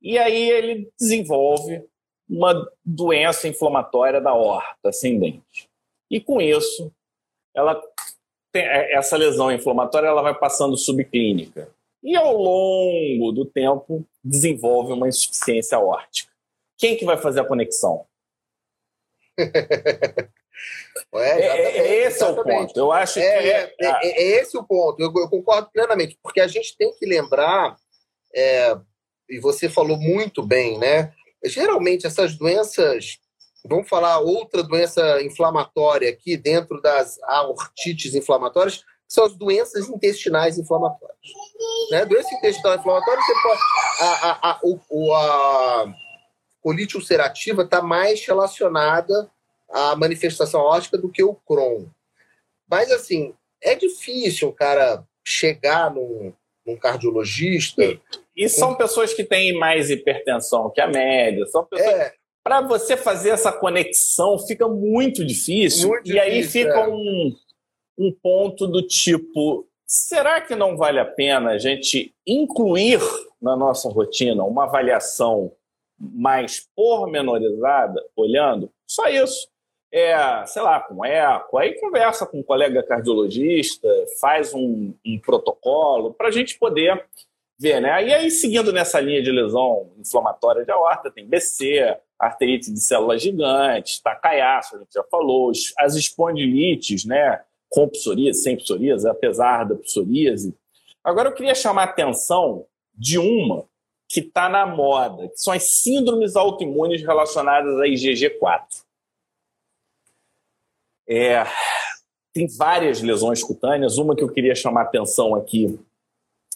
e aí ele desenvolve uma doença inflamatória da horta ascendente. E com isso, ela tem, é, essa lesão inflamatória ela vai passando subclínica. E ao longo do tempo, desenvolve uma insuficiência aórtica. Quem que vai fazer a conexão? É, é, é, esse é o ponto. Eu acho é, que. É, é, é, esse o ponto. Eu, eu, concordo plenamente, porque a gente tem que lembrar, e você falou muito bem, né? Geralmente essas doenças, vamos falar outra doença inflamatória aqui dentro das aortites inflamatórias, são as doenças intestinais inflamatórias. Né? Doença intestinal inflamatória, você pode, a, a, a, o, a colite ulcerativa está mais relacionada à manifestação ótica do que o Crohn. Mas, assim, é difícil o cara chegar num, num cardiologista. E, e são pessoas que têm mais hipertensão que a média. São pessoas. É, para você fazer essa conexão fica muito difícil. Muito e difícil, aí fica é. um, um ponto do tipo: será que não vale a pena a gente incluir na nossa rotina uma avaliação mais pormenorizada, olhando? Só isso. É, sei lá, com eco, aí conversa com um colega cardiologista, faz um, um protocolo para a gente poder ver, né? E aí, seguindo nessa linha de lesão inflamatória de aorta, tem BC, arterite de células gigantes, tacaiaço, a gente já falou, as espondilites, né? Com psoríase, sem psoríase, apesar da psoríase. Agora eu queria chamar a atenção de uma que está na moda, que são as síndromes autoimunes relacionadas a IgG4. É, tem várias lesões cutâneas. Uma que eu queria chamar atenção aqui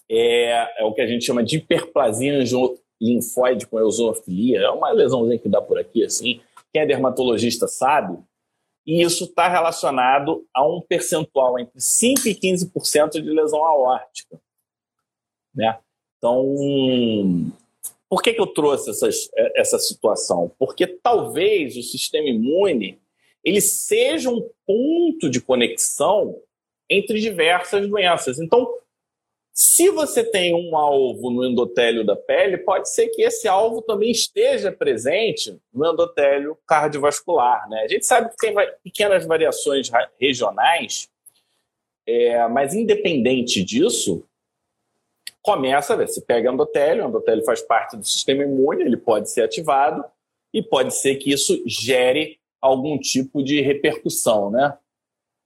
é, é o que a gente chama de hiperplasia linfóide com eosinofilia. É uma lesãozinha que dá por aqui, assim. Quem é dermatologista sabe. E isso está relacionado a um percentual entre 5% e 15% de lesão aórtica. Né? Então, por que, que eu trouxe essas, essa situação? Porque talvez o sistema imune ele seja um ponto de conexão entre diversas doenças. Então, se você tem um alvo no endotélio da pele, pode ser que esse alvo também esteja presente no endotélio cardiovascular. Né? A gente sabe que tem pequenas variações regionais, é, mas independente disso, começa a ver. Se pega endotélio, o endotélio faz parte do sistema imune, ele pode ser ativado e pode ser que isso gere algum tipo de repercussão, né?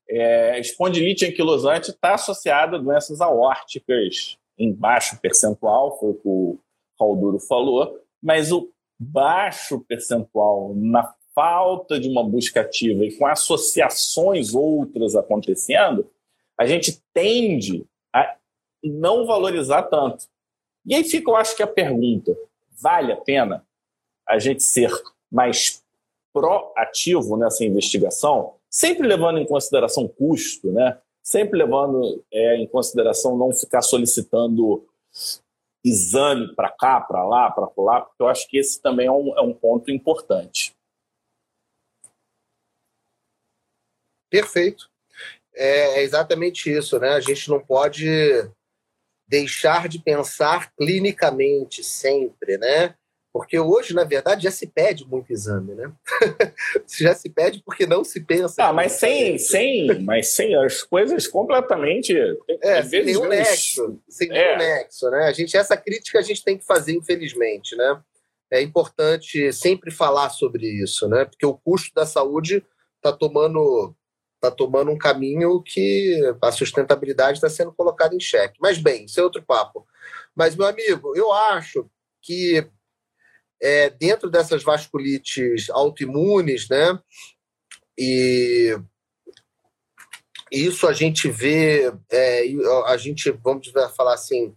É, espondilite anquilosante está associada a doenças aórticas em baixo percentual, foi o que o Calduro falou, mas o baixo percentual na falta de uma busca ativa e com associações outras acontecendo, a gente tende a não valorizar tanto. E aí fica, eu acho que a pergunta: vale a pena a gente ser mais proativo nessa investigação? sempre levando em consideração custo, né? sempre levando é, em consideração não ficar solicitando exame para cá, para lá, para lá, porque eu acho que esse também é um, é um ponto importante. Perfeito. É, é exatamente isso, né? A gente não pode deixar de pensar clinicamente sempre, né? Porque hoje, na verdade, já se pede muito exame, né? já se pede porque não se pensa. Ah, mas sem, sem, mas sem as coisas completamente. É, sem nenhum nexo. Sem é. nenhum nexo, né? A gente, essa crítica a gente tem que fazer, infelizmente, né? É importante sempre falar sobre isso, né? Porque o custo da saúde está tomando está tomando um caminho que a sustentabilidade está sendo colocada em xeque. Mas, bem, isso é outro papo. Mas, meu amigo, eu acho que é, dentro dessas vasculites autoimunes, né? E isso a gente vê, é, a gente, vamos falar assim,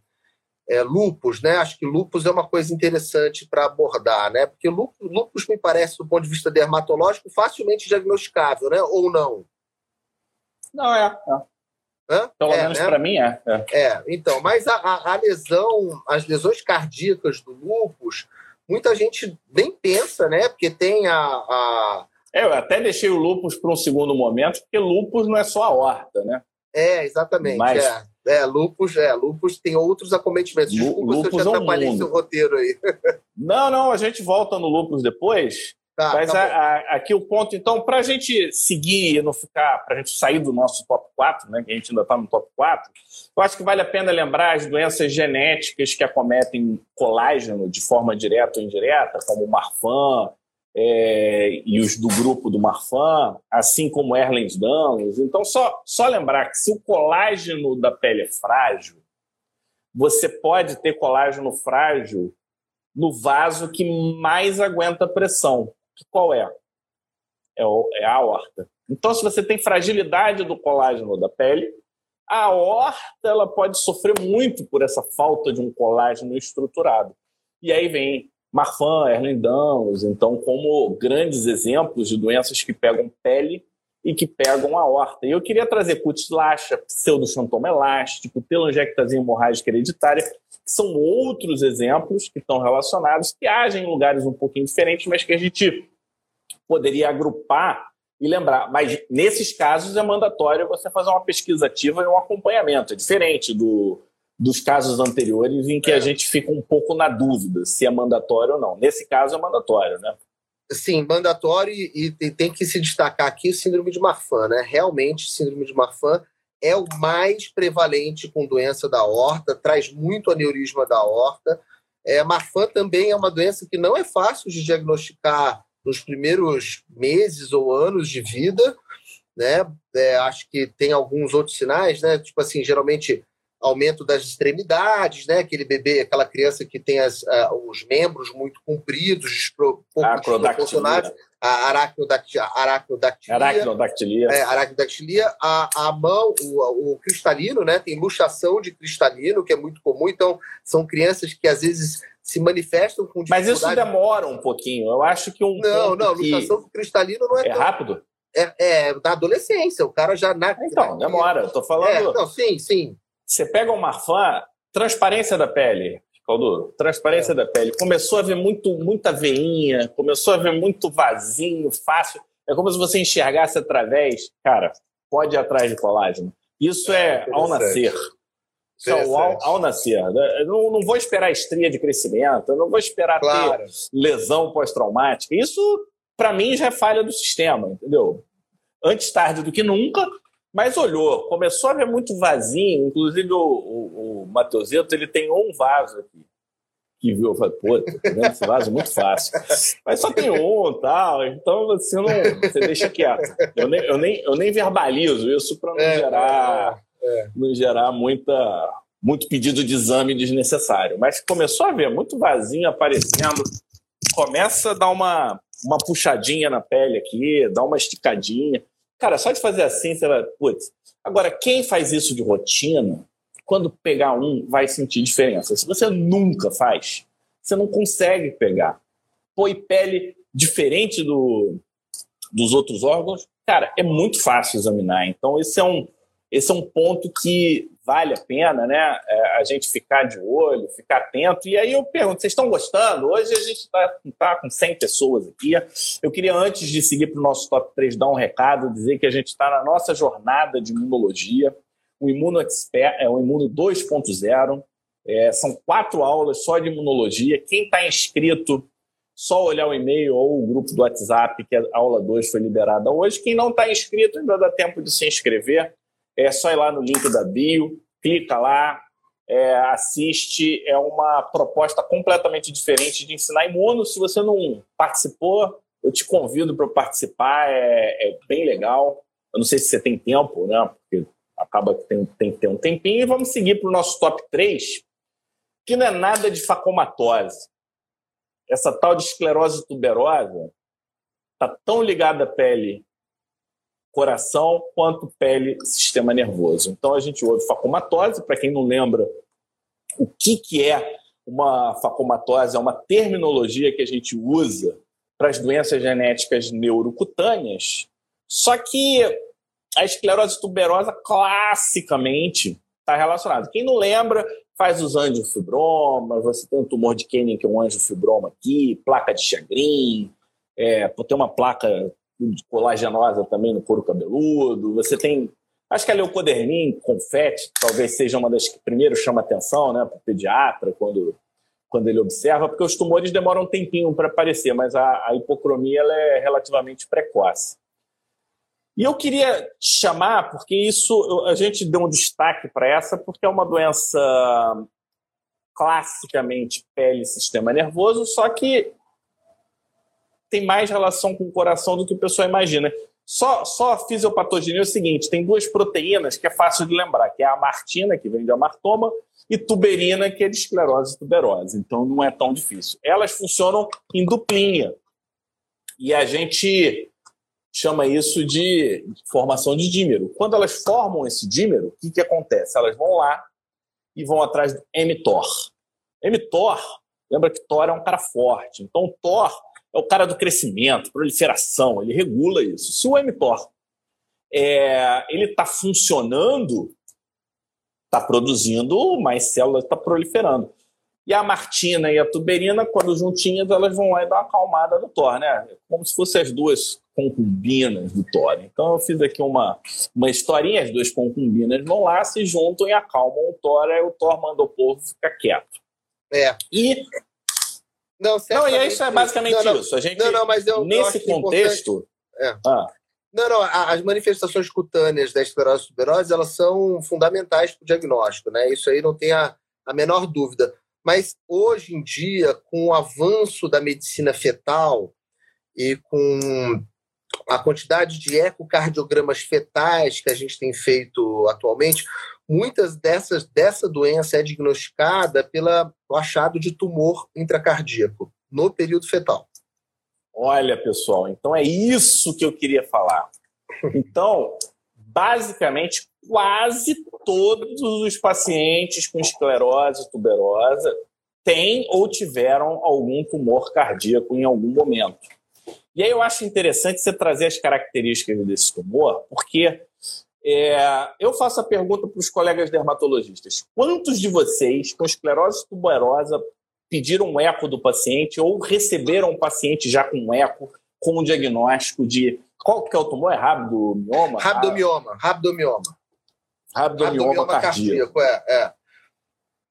é, lupus, né? Acho que lupus é uma coisa interessante para abordar, né? Porque lupus, lupus me parece, do ponto de vista dermatológico, facilmente diagnosticável, né? Ou não? Não, é. é. Hã? Pelo é, menos né? para mim é, é. É, então, mas a, a, a lesão, as lesões cardíacas do lupus, muita gente nem pensa, né? Porque tem a. a... É, eu até deixei o lupus para um segundo momento, porque lupus não é só a horta, né? É, exatamente. Mas... É. É, lupus, é, lupus tem outros acometimentos. Desculpa lupus se eu te é atrapalhei é um seu roteiro aí. Não, não, a gente volta no lupus depois. Tá, Mas tá a, a, aqui o ponto, então, para a gente seguir e não ficar, para a gente sair do nosso top 4, né, que a gente ainda está no top 4, eu acho que vale a pena lembrar as doenças genéticas que acometem colágeno de forma direta ou indireta, como o Marfan é, e os do grupo do Marfan, assim como Erlands-Danlos. Então, só, só lembrar que se o colágeno da pele é frágil, você pode ter colágeno frágil no vaso que mais aguenta pressão. Qual é? É, é a aorta. Então, se você tem fragilidade do colágeno da pele, a aorta ela pode sofrer muito por essa falta de um colágeno estruturado. E aí vem Marfan, Erlendans, então como grandes exemplos de doenças que pegam pele e que pegam a aorta. E eu queria trazer cutis-laxa, pseudoxantoma elástico, telangiectasia hemorrágica hereditária, que são outros exemplos que estão relacionados, que agem em lugares um pouquinho diferentes, mas que a gente poderia agrupar e lembrar. Mas nesses casos é mandatório você fazer uma pesquisa ativa e um acompanhamento. É diferente do, dos casos anteriores em que é. a gente fica um pouco na dúvida se é mandatório ou não. Nesse caso é mandatório, né? Sim, mandatório e, e tem que se destacar aqui o síndrome de Marfan, né? Realmente, síndrome de Marfan é o mais prevalente com doença da horta, traz muito aneurisma da horta. É, Marfan também é uma doença que não é fácil de diagnosticar nos primeiros meses ou anos de vida, né? É, acho que tem alguns outros sinais, né? Tipo assim, geralmente aumento das extremidades, né? Aquele bebê, aquela criança que tem as, uh, os membros muito compridos, pouco desproporcionados, a aracnodactilia, aracnodactilia, aracnodactilia. É, aracnodactilia a, a mão, o, o, cristalino, né? Tem luxação de cristalino, que é muito comum. Então, são crianças que às vezes se manifestam com dificuldade. Mas isso demora um pouquinho. Eu acho que um não, não, luxação que... cristalino não é. É tão... rápido. É, é, na adolescência, o cara já na. Então, na... demora. Eu tô falando. É, não, sim, sim. Você pega o Marfan, transparência da pele, Calduro, transparência é. da pele. Começou a ver muito, muita veinha, começou a ver muito vazio, fácil. É como se você enxergasse através. Cara, pode ir atrás de colágeno. Isso é, é ao nascer. É ao, ao nascer. Não, não vou esperar estria de crescimento, não vou esperar claro. ter lesão pós-traumática. Isso, para mim, já é falha do sistema, entendeu? Antes tarde do que nunca, mas olhou, começou a ver muito vazio, inclusive o, o, o ele tem um vaso aqui, que viu, eu falei, pô, tá esse vaso é muito fácil. Mas só tem um tal, então você não, você deixa quieto. Eu nem, eu nem, eu nem verbalizo isso para não é, gerar, é, é. não gerar muita, muito pedido de exame desnecessário. Mas começou a ver muito vazio aparecendo, começa a dar uma, uma puxadinha na pele aqui, dá uma esticadinha. Cara, só de fazer assim, você vai. Putz. Agora, quem faz isso de rotina, quando pegar um, vai sentir diferença. Se você nunca faz, você não consegue pegar. Põe pele diferente do, dos outros órgãos, cara, é muito fácil examinar. Então, esse é um, esse é um ponto que vale a pena, né? É, a gente ficar de olho, ficar atento. E aí eu pergunto, vocês estão gostando? Hoje a gente está tá com 100 pessoas aqui. Eu queria, antes de seguir para o nosso top 3, dar um recado, dizer que a gente está na nossa jornada de imunologia. O Imuno Expert é o Imuno 2.0. É, são quatro aulas só de imunologia. Quem está inscrito, só olhar o e-mail ou o grupo do WhatsApp, que a aula 2 foi liberada hoje. Quem não está inscrito, ainda dá tempo de se inscrever é só ir lá no link da bio, clica lá, é, assiste. É uma proposta completamente diferente de ensinar imuno. Se você não participou, eu te convido para participar, é, é, bem legal. Eu não sei se você tem tempo, né? Porque acaba que tem, tem que ter um tempinho. E vamos seguir para o nosso top 3, que não é nada de facomatose. Essa tal de esclerose tuberosa está tão ligada à pele coração quanto pele, sistema nervoso. Então a gente ouve facomatose, para quem não lembra o que, que é uma facomatose, é uma terminologia que a gente usa para as doenças genéticas neurocutâneas, só que a esclerose tuberosa classicamente está relacionada. Quem não lembra, faz os angiofibromas, você tem um tumor de Kenning, que é um angiofibroma aqui, placa de Chagrin, é, tem uma placa colagenosa também no couro cabeludo. Você tem. Acho que a leucodermin, confete, talvez seja uma das que primeiro chama atenção né, para o pediatra, quando, quando ele observa, porque os tumores demoram um tempinho para aparecer, mas a, a hipocromia ela é relativamente precoce. E eu queria chamar, porque isso a gente deu um destaque para essa, porque é uma doença classicamente pele e sistema nervoso, só que tem mais relação com o coração do que o pessoal imagina. Só, só a fisiopatogenia é o seguinte: tem duas proteínas que é fácil de lembrar, que é a martina, que vem de amartoma, e tuberina, que é de esclerose tuberosa. Então não é tão difícil. Elas funcionam em duplinha. E a gente chama isso de formação de dímero. Quando elas formam esse dímero, o que, que acontece? Elas vão lá e vão atrás do mTOR. mTOR, lembra que Thor é um cara forte. Então, o Thor é o cara do crescimento, proliferação, ele regula isso. Se o mTOR é, ele está funcionando, está produzindo mais células, está proliferando. E a Martina e a Tuberina, quando juntinhas, elas vão lá e dar uma acalmada no Thor, né? Como se fossem as duas concubinas do Thor. Então eu fiz aqui uma, uma historinha, as duas concubinas vão lá, se juntam e acalmam o Thor, aí o Thor manda o povo ficar quieto. É. E. Não, não e isso é basicamente não, não, isso. A gente, não, não, mas eu, nesse eu contexto. É. Ah. Não, não, as manifestações cutâneas da esclerose tuberosa elas são fundamentais para o diagnóstico, né? Isso aí não tem a, a menor dúvida. Mas hoje em dia, com o avanço da medicina fetal e com a quantidade de ecocardiogramas fetais que a gente tem feito atualmente, muitas dessas dessa doença é diagnosticada pelo achado de tumor intracardíaco no período fetal. Olha, pessoal, então é isso que eu queria falar. Então, basicamente, quase todos os pacientes com esclerose tuberosa têm ou tiveram algum tumor cardíaco em algum momento. E aí eu acho interessante você trazer as características desse tumor, porque é, eu faço a pergunta para os colegas dermatologistas: quantos de vocês com esclerose tuberosa pediram um eco do paciente ou receberam um paciente já com um eco com um diagnóstico de qual que é o tumor? É rabdomioma? Rabdomioma, rabdomioma. Rabdomioma, rabdomioma cardíaco. cardíaco é, é.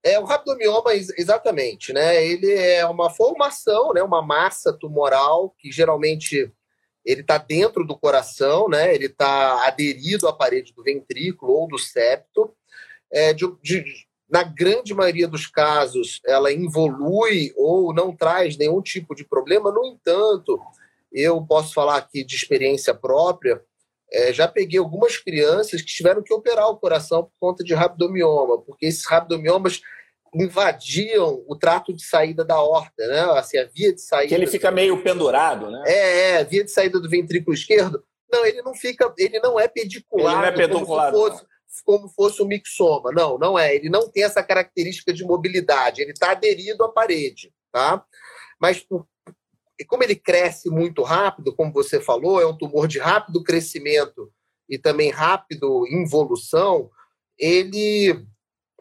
É, o rabdomioma, exatamente, né? Ele é uma formação, né? uma massa tumoral que geralmente ele está dentro do coração, né? Ele está aderido à parede do ventrículo ou do septo. É, de, de, na grande maioria dos casos, ela involui ou não traz nenhum tipo de problema. No entanto, eu posso falar aqui de experiência própria. É, já peguei algumas crianças que tiveram que operar o coração por conta de rabdomioma, porque esses rabdomiomas invadiam o trato de saída da horta, né? Assim, a via de saída. Que ele fica meio pendurado, né? É, é, a via de saída do ventrículo esquerdo. Não, ele não fica, ele não é pediculado, ele não é pediculado como, fosse, como fosse um mixoma. Não, não é. Ele não tem essa característica de mobilidade. Ele está aderido à parede, tá? Mas por, e como ele cresce muito rápido, como você falou, é um tumor de rápido crescimento e também rápido involução, ele,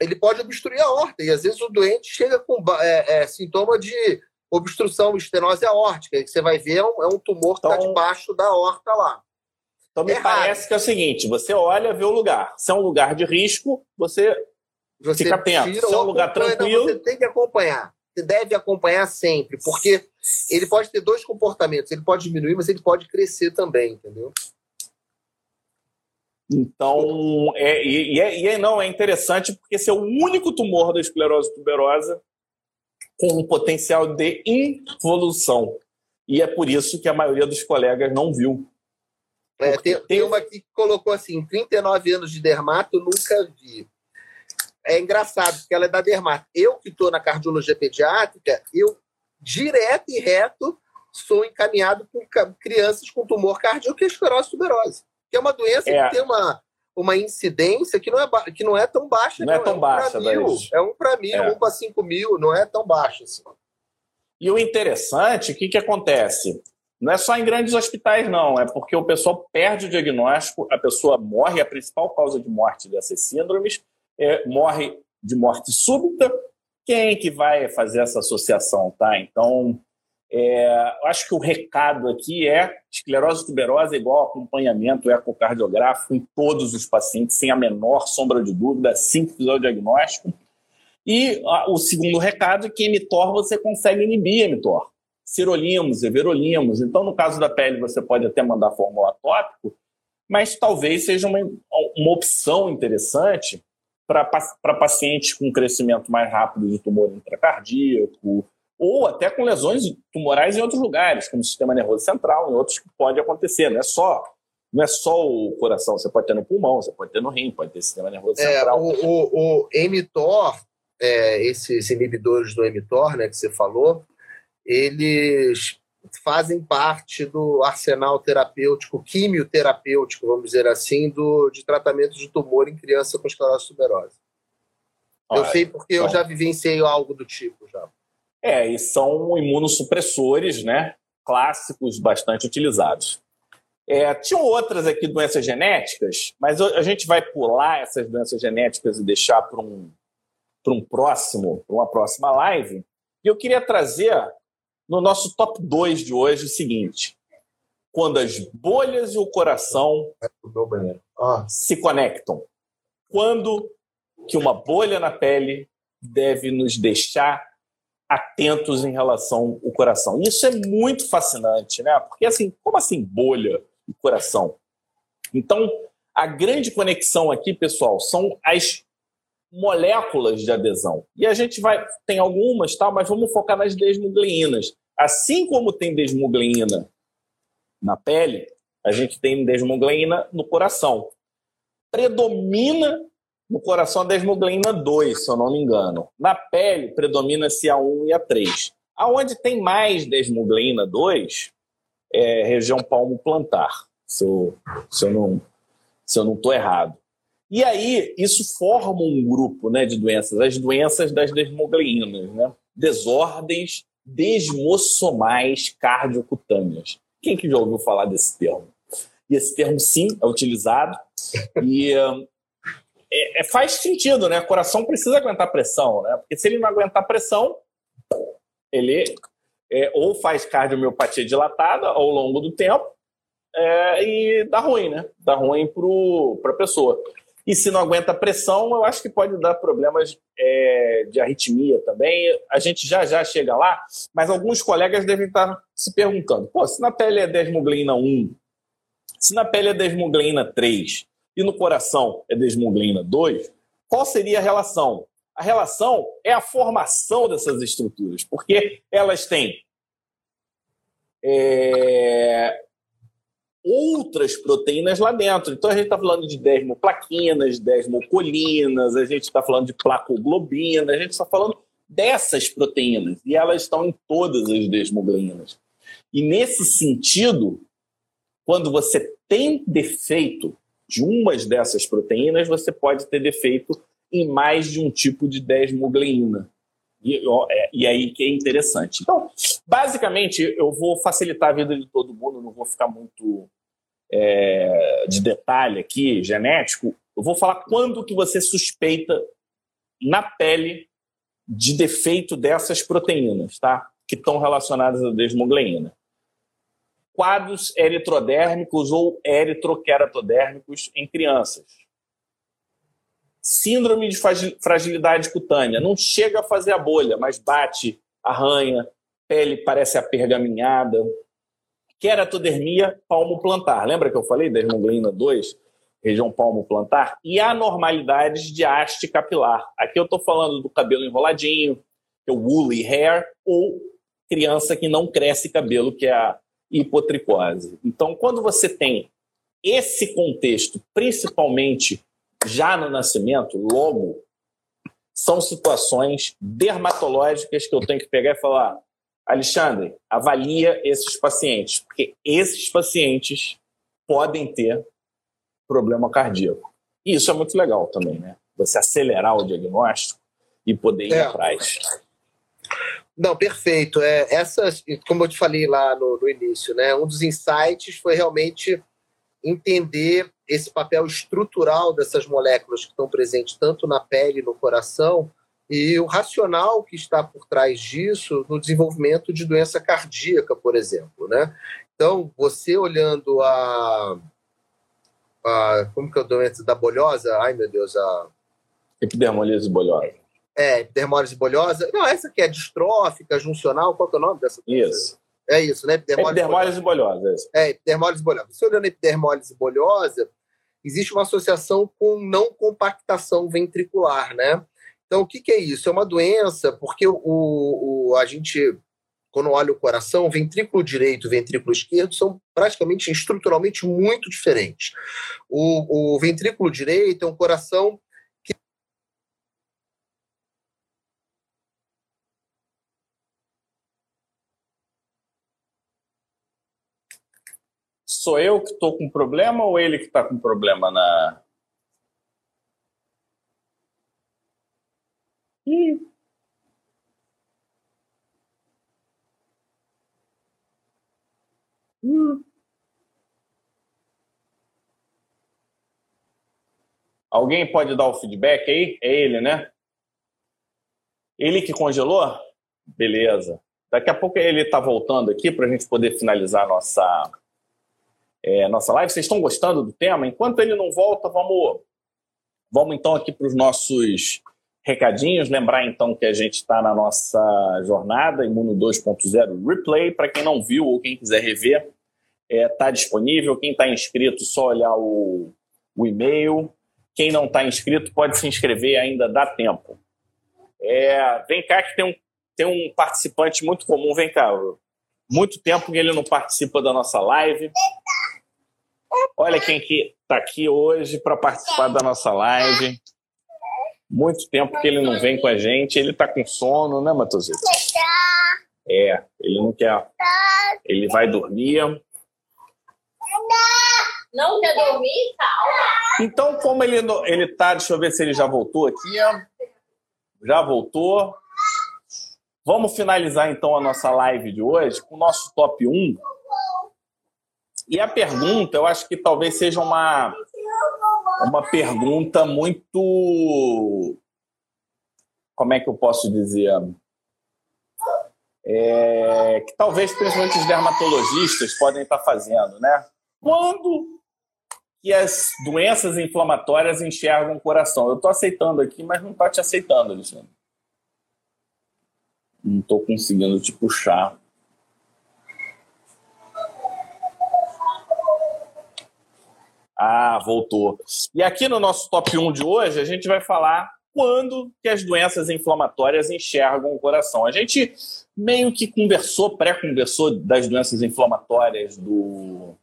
ele pode obstruir a horta. E às vezes o doente chega com é, é, sintoma de obstrução, estenose aórtica, que você vai ver é um, é um tumor que está então, debaixo da horta lá. Então me é parece que é o seguinte: você olha, vê o lugar. Se é um lugar de risco, você, você fica atento. Se é um lugar tranquilo. Você tem que acompanhar você deve acompanhar sempre, porque ele pode ter dois comportamentos. Ele pode diminuir, mas ele pode crescer também, entendeu? Então, é, e, é, e é, não, é interessante porque esse é o único tumor da esclerose tuberosa com um potencial de involução. E é por isso que a maioria dos colegas não viu. É, tem, tem, uma que colocou assim: 39 anos de dermato, nunca vi é engraçado, porque ela é da dermato. Eu que estou na cardiologia pediátrica, eu direto e reto sou encaminhado com crianças com tumor cardíaco e esclerose tuberosa, que é uma doença é. que tem uma, uma incidência que não é, que não é tão baixa. Não, é não. é tão é um baixa, mil, É um para mil, é. um para cinco mil, não é tão baixo assim. E o interessante, o que, que acontece? Não é só em grandes hospitais, não. É porque o pessoal perde o diagnóstico, a pessoa morre, a principal causa de morte dessas síndromes é, morre de morte súbita, quem que vai fazer essa associação, tá? Então, é, acho que o recado aqui é esclerose tuberosa é igual acompanhamento ecocardiográfico em todos os pacientes, sem a menor sombra de dúvida, assim que fizer o diagnóstico. E a, o segundo recado é que mTOR você consegue inibir mTOR. Cirolimos, everolimos. Então, no caso da pele, você pode até mandar fórmula tópico, mas talvez seja uma, uma opção interessante para pacientes com crescimento mais rápido de tumor intracardíaco, ou até com lesões tumorais em outros lugares, como o sistema nervoso central, em outros que pode acontecer. Não é só, não é só o coração, você pode ter no pulmão, você pode ter no rim, pode ter sistema nervoso é, central. O, o, o mTOR, é, esses inibidores do mTOR, né, que você falou, eles fazem parte do arsenal terapêutico, quimioterapêutico, vamos dizer assim, do, de tratamento de tumor em criança com esclerose tuberosa. Eu sei porque eu já vivenciei algo do tipo já. É, e são imunossupressores, né? Clássicos, bastante utilizados. É, tinham outras aqui doenças genéticas, mas a gente vai pular essas doenças genéticas e deixar para um, um próximo, para uma próxima live. E eu queria trazer no nosso top 2 de hoje o seguinte: quando as bolhas e o coração ah. se conectam. Quando que uma bolha na pele deve nos deixar atentos em relação ao coração. Isso é muito fascinante, né? Porque assim, como assim bolha e coração? Então, a grande conexão aqui, pessoal, são as moléculas de adesão. E a gente vai tem algumas, tá? Mas vamos focar nas desmugleinas. Assim como tem desmugleína na pele, a gente tem desmugleína no coração. Predomina no coração, a desmogleína 2, se eu não me engano. Na pele, predomina-se a 1 e a 3. Aonde tem mais desmogleína 2 é região palmo plantar, se eu, se eu não estou errado. E aí, isso forma um grupo né, de doenças, as doenças das desmogleinas, né? desordens desmossomais cardiocutâneas. Quem que já ouviu falar desse termo? E esse termo, sim, é utilizado. E é, é, faz sentido, né? O coração precisa aguentar pressão, né? Porque se ele não aguentar pressão, ele é, ou faz cardiomiopatia dilatada ao longo do tempo é, e dá ruim, né? Dá ruim para a pessoa. E se não aguenta pressão, eu acho que pode dar problemas é, de arritmia também. A gente já já chega lá, mas alguns colegas devem estar se perguntando: pô, se na pele é desmogleína 1, se na pele é desmogleína 3, e no coração é desmoglina 2, qual seria a relação? A relação é a formação dessas estruturas, porque elas têm é, outras proteínas lá dentro. Então a gente está falando de desmoplaquinas, desmocolinas, a gente está falando de placoglobina, a gente está falando dessas proteínas e elas estão em todas as desmoglinas. E nesse sentido, quando você tem defeito de umas dessas proteínas, você pode ter defeito em mais de um tipo de desmogleína. E, é, e aí que é interessante. Então, basicamente, eu vou facilitar a vida de todo mundo, não vou ficar muito é, de detalhe aqui, genético. Eu vou falar quando que você suspeita na pele de defeito dessas proteínas, tá? Que estão relacionadas à desmogleína quadros eritrodérmicos ou eritroqueratodérmicos em crianças. Síndrome de fragilidade cutânea. Não chega a fazer a bolha, mas bate, arranha, pele parece apergaminhada. Queratodermia palmo-plantar. Lembra que eu falei da hemoglobina 2? Região palmo-plantar. E anormalidades de haste capilar. Aqui eu estou falando do cabelo enroladinho, que é o woolly hair, ou criança que não cresce cabelo, que é a hipotricose. Então, quando você tem esse contexto, principalmente já no nascimento, logo, são situações dermatológicas que eu tenho que pegar e falar: Alexandre, avalia esses pacientes, porque esses pacientes podem ter problema cardíaco. E isso é muito legal também, né? Você acelerar o diagnóstico e poder ir é. atrás. Não, perfeito. É, essas, como eu te falei lá no, no início, né, um dos insights foi realmente entender esse papel estrutural dessas moléculas que estão presentes tanto na pele, no coração, e o racional que está por trás disso no desenvolvimento de doença cardíaca, por exemplo, né? Então, você olhando a, a como que é o doença da bolhosa? Ai, meu Deus, a epidermolise bolhosa. É, epidermólise bolhosa. Não, essa aqui é distrófica, juncional, qual é o nome dessa? Isso. É isso, né? Epidermólise, epidermólise bolhosa. bolhosa é, epidermólise bolhosa. Se olhando a epidermólise bolhosa, existe uma associação com não compactação ventricular, né? Então, o que, que é isso? É uma doença, porque o, o, a gente, quando olha o coração, o ventrículo direito e o ventrículo esquerdo são praticamente estruturalmente muito diferentes. O, o ventrículo direito é um coração sou eu que estou com problema ou ele que está com problema na. Hum. Alguém pode dar o feedback aí? É ele, né? Ele que congelou? Beleza. Daqui a pouco ele está voltando aqui para a gente poder finalizar nossa é, nossa live. Vocês estão gostando do tema? Enquanto ele não volta, vamos, vamos então aqui para os nossos recadinhos. Lembrar então que a gente está na nossa jornada Imuno 2.0 Replay. Para quem não viu ou quem quiser rever, está é, tá disponível. Quem está inscrito, só olhar o, o e-mail. Quem não está inscrito pode se inscrever, ainda dá tempo. É, vem cá que tem um, tem um participante muito comum. Vem cá, muito tempo que ele não participa da nossa live. Olha quem que está aqui hoje para participar da nossa live. Muito tempo que ele não vem com a gente. Ele está com sono, né, Matosito? É, ele não quer. Ele vai dormir. Não quer dormir? Calma. Então, como ele, ele tá, deixa eu ver se ele já voltou aqui. Ó. Já voltou. Vamos finalizar então a nossa live de hoje com o nosso top 1. E a pergunta, eu acho que talvez seja uma, uma pergunta muito. Como é que eu posso dizer? É, que talvez principalmente os dermatologistas podem estar fazendo, né? Quando que as doenças inflamatórias enxergam o coração? Eu estou aceitando aqui, mas não está te aceitando, Alexandre. Não estou conseguindo te puxar. Ah, voltou. E aqui no nosso top 1 de hoje, a gente vai falar quando que as doenças inflamatórias enxergam o coração. A gente meio que conversou, pré-conversou das doenças inflamatórias do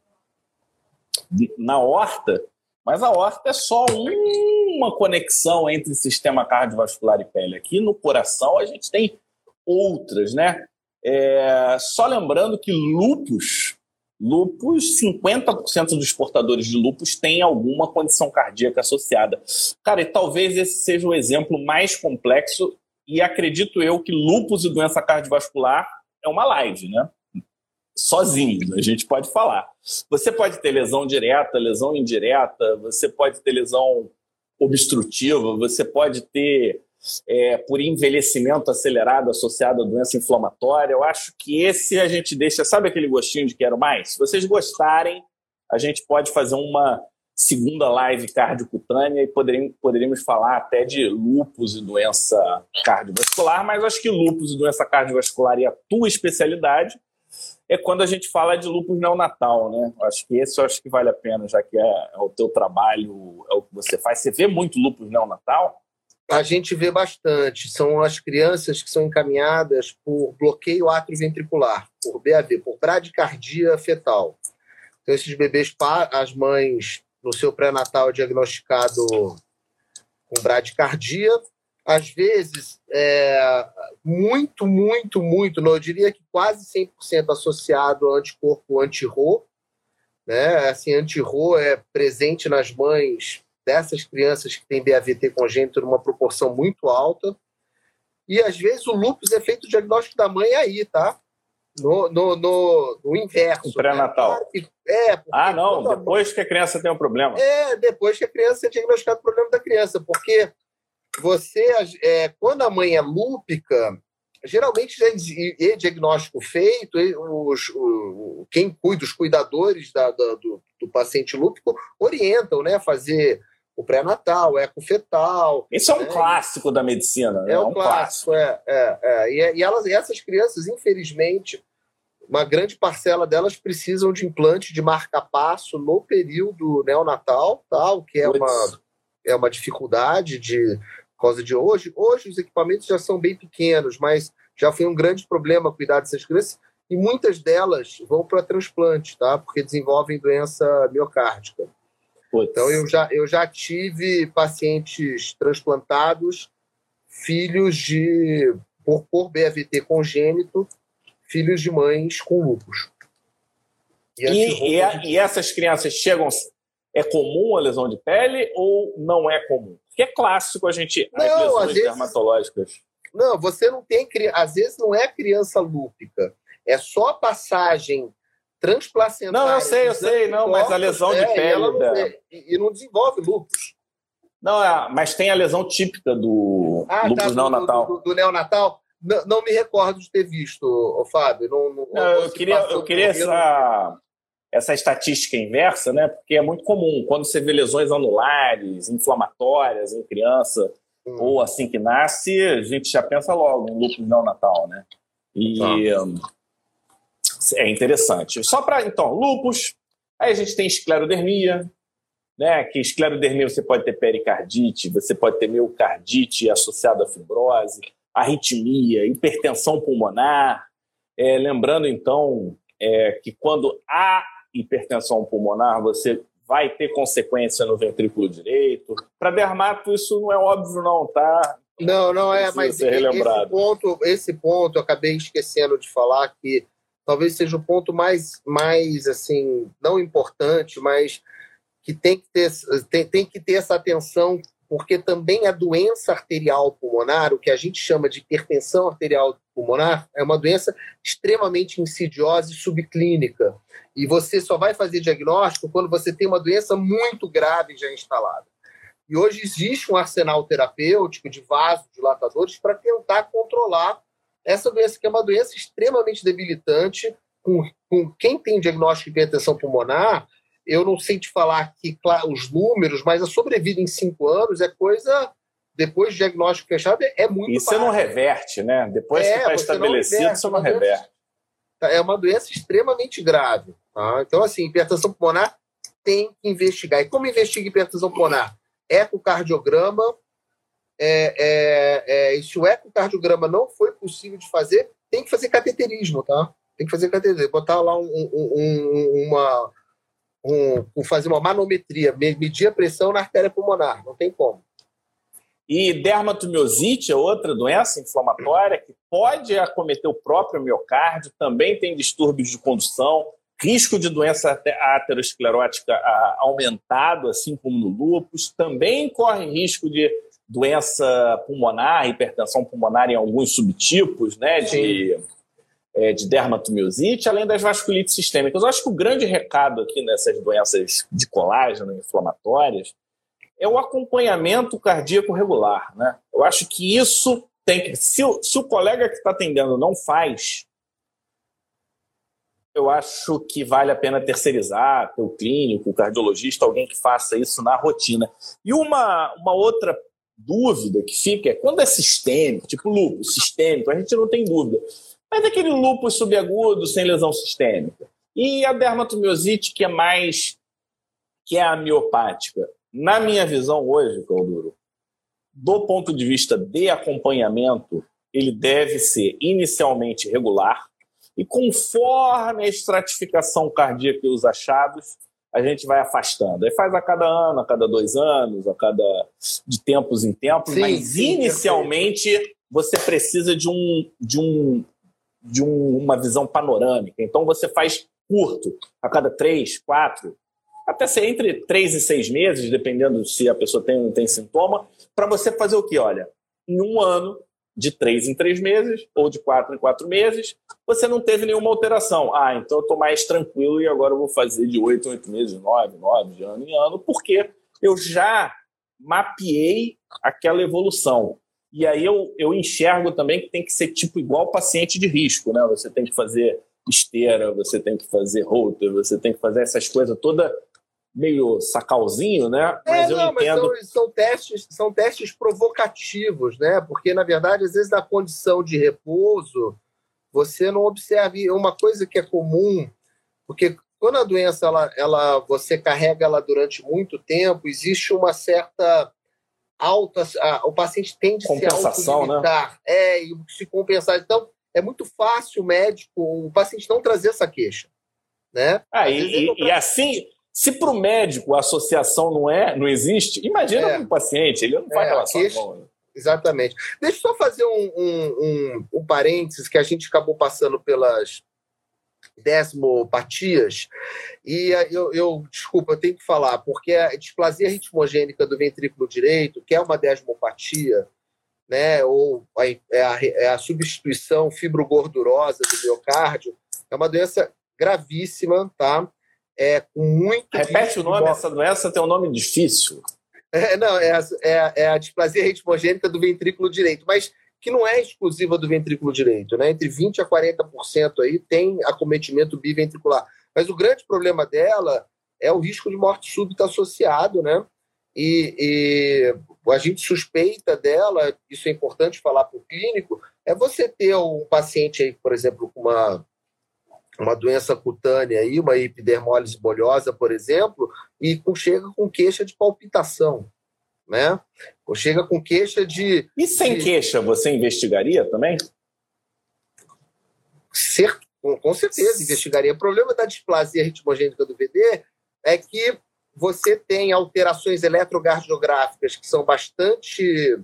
na horta, mas a horta é só uma conexão entre sistema cardiovascular e pele. Aqui no coração a gente tem outras, né? É, só lembrando que lupus, lupus, 50% dos portadores de lupus têm alguma condição cardíaca associada. Cara, e talvez esse seja o exemplo mais complexo e acredito eu que lupus e doença cardiovascular é uma live, né? Sozinho, a gente pode falar. Você pode ter lesão direta, lesão indireta, você pode ter lesão obstrutiva, você pode ter é, por envelhecimento acelerado associado à doença inflamatória. Eu acho que esse a gente deixa, sabe aquele gostinho de quero mais? Se vocês gostarem, a gente pode fazer uma segunda live cardiocutânea e poderíamos, poderíamos falar até de lupus e doença cardiovascular, mas acho que lupus e doença cardiovascular e a tua especialidade é quando a gente fala de lupus neonatal, né? Acho que esse eu acho que vale a pena, já que é, é o teu trabalho, é o que você faz. Você vê muito lupus neonatal? A gente vê bastante. São as crianças que são encaminhadas por bloqueio atrioventricular, por BAV, por bradicardia fetal. Então, esses bebês, as mães, no seu pré-natal, diagnosticado com bradicardia, às vezes, é, muito, muito, muito, não, eu diria que quase 100% associado ao anticorpo anti-RO. Né? Assim, anti-RO é presente nas mães dessas crianças que têm BAVT congênito numa proporção muito alta. E às vezes o lúpus é feito o diagnóstico da mãe aí, tá? No, no, no, no inverso. Pré-natal. Né? É, ah, não, depois que a criança tem um problema. É, depois que a criança é diagnosticado o problema da criança, porque você, é, quando a mãe é lúpica, geralmente já é diagnóstico feito, os, o, quem cuida, os cuidadores da, da, do, do paciente lúpico orientam, né, fazer o pré-natal, o ecofetal. Isso é um né? clássico da medicina. Né? É, um, um clássico, clássico. É, é, é. E, e, elas, e essas crianças, infelizmente, uma grande parcela delas precisam de implante de marca-passo no período neonatal, tal, que é uma, é uma dificuldade de causa de hoje. Hoje os equipamentos já são bem pequenos, mas já foi um grande problema cuidar dessas crianças e muitas delas vão para transplante, tá? Porque desenvolvem doença miocárdica. Putz. Então eu já, eu já tive pacientes transplantados, filhos de por, por BAVT congênito, filhos de mães com lupus. E, e, e, a, e, essas crianças chegam. É comum a lesão de pele ou não é comum? Porque é clássico a gente. Não, as lesões vezes, dermatológicas. Não, você não tem. Às vezes não é criança lúpica. É só passagem transplacentária. Não, eu sei, eu sei, não, mas a lesão de pele. Não, e, e, não desenvolve lúpus. Não, é, mas tem a lesão típica do ah, lúpus tá, neonatal. Do, do, do neonatal? Não, não, me recordo de ter visto, Fábio. Não, não, não eu queria, eu queria essa, essa estatística inversa, né? Porque é muito comum quando você vê lesões anulares, inflamatórias em criança hum. ou assim que nasce, a gente já pensa logo em lúpus neonatal, né? E tá. É interessante. Só para então, lúpus, aí a gente tem esclerodermia, né? Que esclerodermia você pode ter pericardite, você pode ter miocardite associada à fibrose arritmia, hipertensão pulmonar. É, lembrando, então, é, que quando há hipertensão pulmonar, você vai ter consequência no ventrículo direito. Para dermato, isso não é óbvio, não, tá? Não, não é, mas esse ponto, esse ponto eu acabei esquecendo de falar que talvez seja o ponto mais, mais assim, não importante, mas que tem que ter, tem, tem que ter essa atenção porque também a doença arterial pulmonar, o que a gente chama de hipertensão arterial pulmonar, é uma doença extremamente insidiosa e subclínica. E você só vai fazer diagnóstico quando você tem uma doença muito grave já instalada. E hoje existe um arsenal terapêutico de vasodilatadores para tentar controlar essa doença, que é uma doença extremamente debilitante. Com, com quem tem diagnóstico de hipertensão pulmonar, eu não sei te falar aqui claro, os números, mas a sobrevida em cinco anos é coisa, depois do diagnóstico fechado, é muito E você não reverte, né? Depois é, que está estabelecido, não você não reverte. É uma doença extremamente grave. Tá? Então, assim, hipertensão pulmonar tem que investigar. E como investiga hipertensão pulmonar? Ecocardiograma. É, é, é, se o ecocardiograma não foi possível de fazer, tem que fazer cateterismo, tá? Tem que fazer cateterismo. Botar lá um, um, um, uma, um, fazer uma manometria, medir a pressão na artéria pulmonar, não tem como. E dermatomiosite é outra doença inflamatória que pode acometer o próprio miocárdio, também tem distúrbios de condução, risco de doença aterosclerótica aumentado, assim como no lúpus, também corre risco de doença pulmonar, hipertensão pulmonar em alguns subtipos, né, de é, de dermatomiosite, além das vasculites sistêmicas. Eu acho que o grande recado aqui nessas doenças de colágeno inflamatórias é o acompanhamento cardíaco regular. Né? Eu acho que isso tem que. Se, se o colega que está atendendo não faz, eu acho que vale a pena terceirizar, ter o clínico, o cardiologista, alguém que faça isso na rotina. E uma, uma outra dúvida que fica é quando é sistêmico, tipo lúpus sistêmico, a gente não tem dúvida. Mas aquele lúpus subagudo sem lesão sistêmica. E a dermatomiosite, que é mais. que é a miopática. Na minha visão hoje, Calduro, do ponto de vista de acompanhamento, ele deve ser inicialmente regular e conforme a estratificação cardíaca e os achados, a gente vai afastando. Aí faz a cada ano, a cada dois anos, a cada de tempos em tempos, sim, mas sim, inicialmente você precisa de um, de um de um, uma visão panorâmica. Então você faz curto, a cada três, quatro, até ser entre três e seis meses, dependendo se a pessoa tem tem sintoma, para você fazer o que? Olha, em um ano, de três em três meses, ou de quatro em quatro meses, você não teve nenhuma alteração. Ah, então eu estou mais tranquilo e agora eu vou fazer de oito em oito meses, nove, nove, de ano em ano, porque eu já mapeei aquela evolução. E aí eu, eu enxergo também que tem que ser tipo igual paciente de risco, né? Você tem que fazer esteira, você tem que fazer router, você tem que fazer essas coisas todas meio sacalzinho, né? É, mas é, eu não, entendo. Mas são, são, testes, são testes provocativos, né? Porque, na verdade, às vezes, na condição de repouso, você não observa uma coisa que é comum, porque quando a doença ela, ela você carrega ela durante muito tempo, existe uma certa alta. A, o paciente tende a se autolimitar. Né? É, e se compensar. Então, é muito fácil o médico, o paciente não trazer essa queixa. Né? Ah, e, e, e assim, se para o médico a associação não é, não existe, imagina é. o paciente, ele não vai é, relação. Queixa, né? Exatamente. Deixa eu só fazer um, um, um, um parênteses que a gente acabou passando pelas desmopatias. E eu, eu, desculpa, eu tenho que falar, porque a displasia ritmogênica do ventrículo direito, que é uma desmopatia, né, ou a, é, a, é a substituição fibrogordurosa do miocárdio, é uma doença gravíssima, tá? É com muito. Repete o nome, de... essa doença tem um nome difícil. É, não, é a, é, é a displasia ritmogênica do ventrículo direito. Mas que não é exclusiva do ventrículo direito, né? Entre 20 a 40% aí tem acometimento biventricular. Mas o grande problema dela é o risco de morte súbita associado, né? E, e a gente suspeita dela, isso é importante falar para o clínico, é você ter um paciente aí, por exemplo, com uma, uma doença cutânea aí, uma epidermólise bolhosa, por exemplo, e chega com queixa de palpitação né? Ou chega com queixa de. E sem de... queixa, você investigaria também? Certo, com, com certeza, investigaria. O problema da displasia ritmogênica do VD é que você tem alterações eletrocardiográficas que são bastante.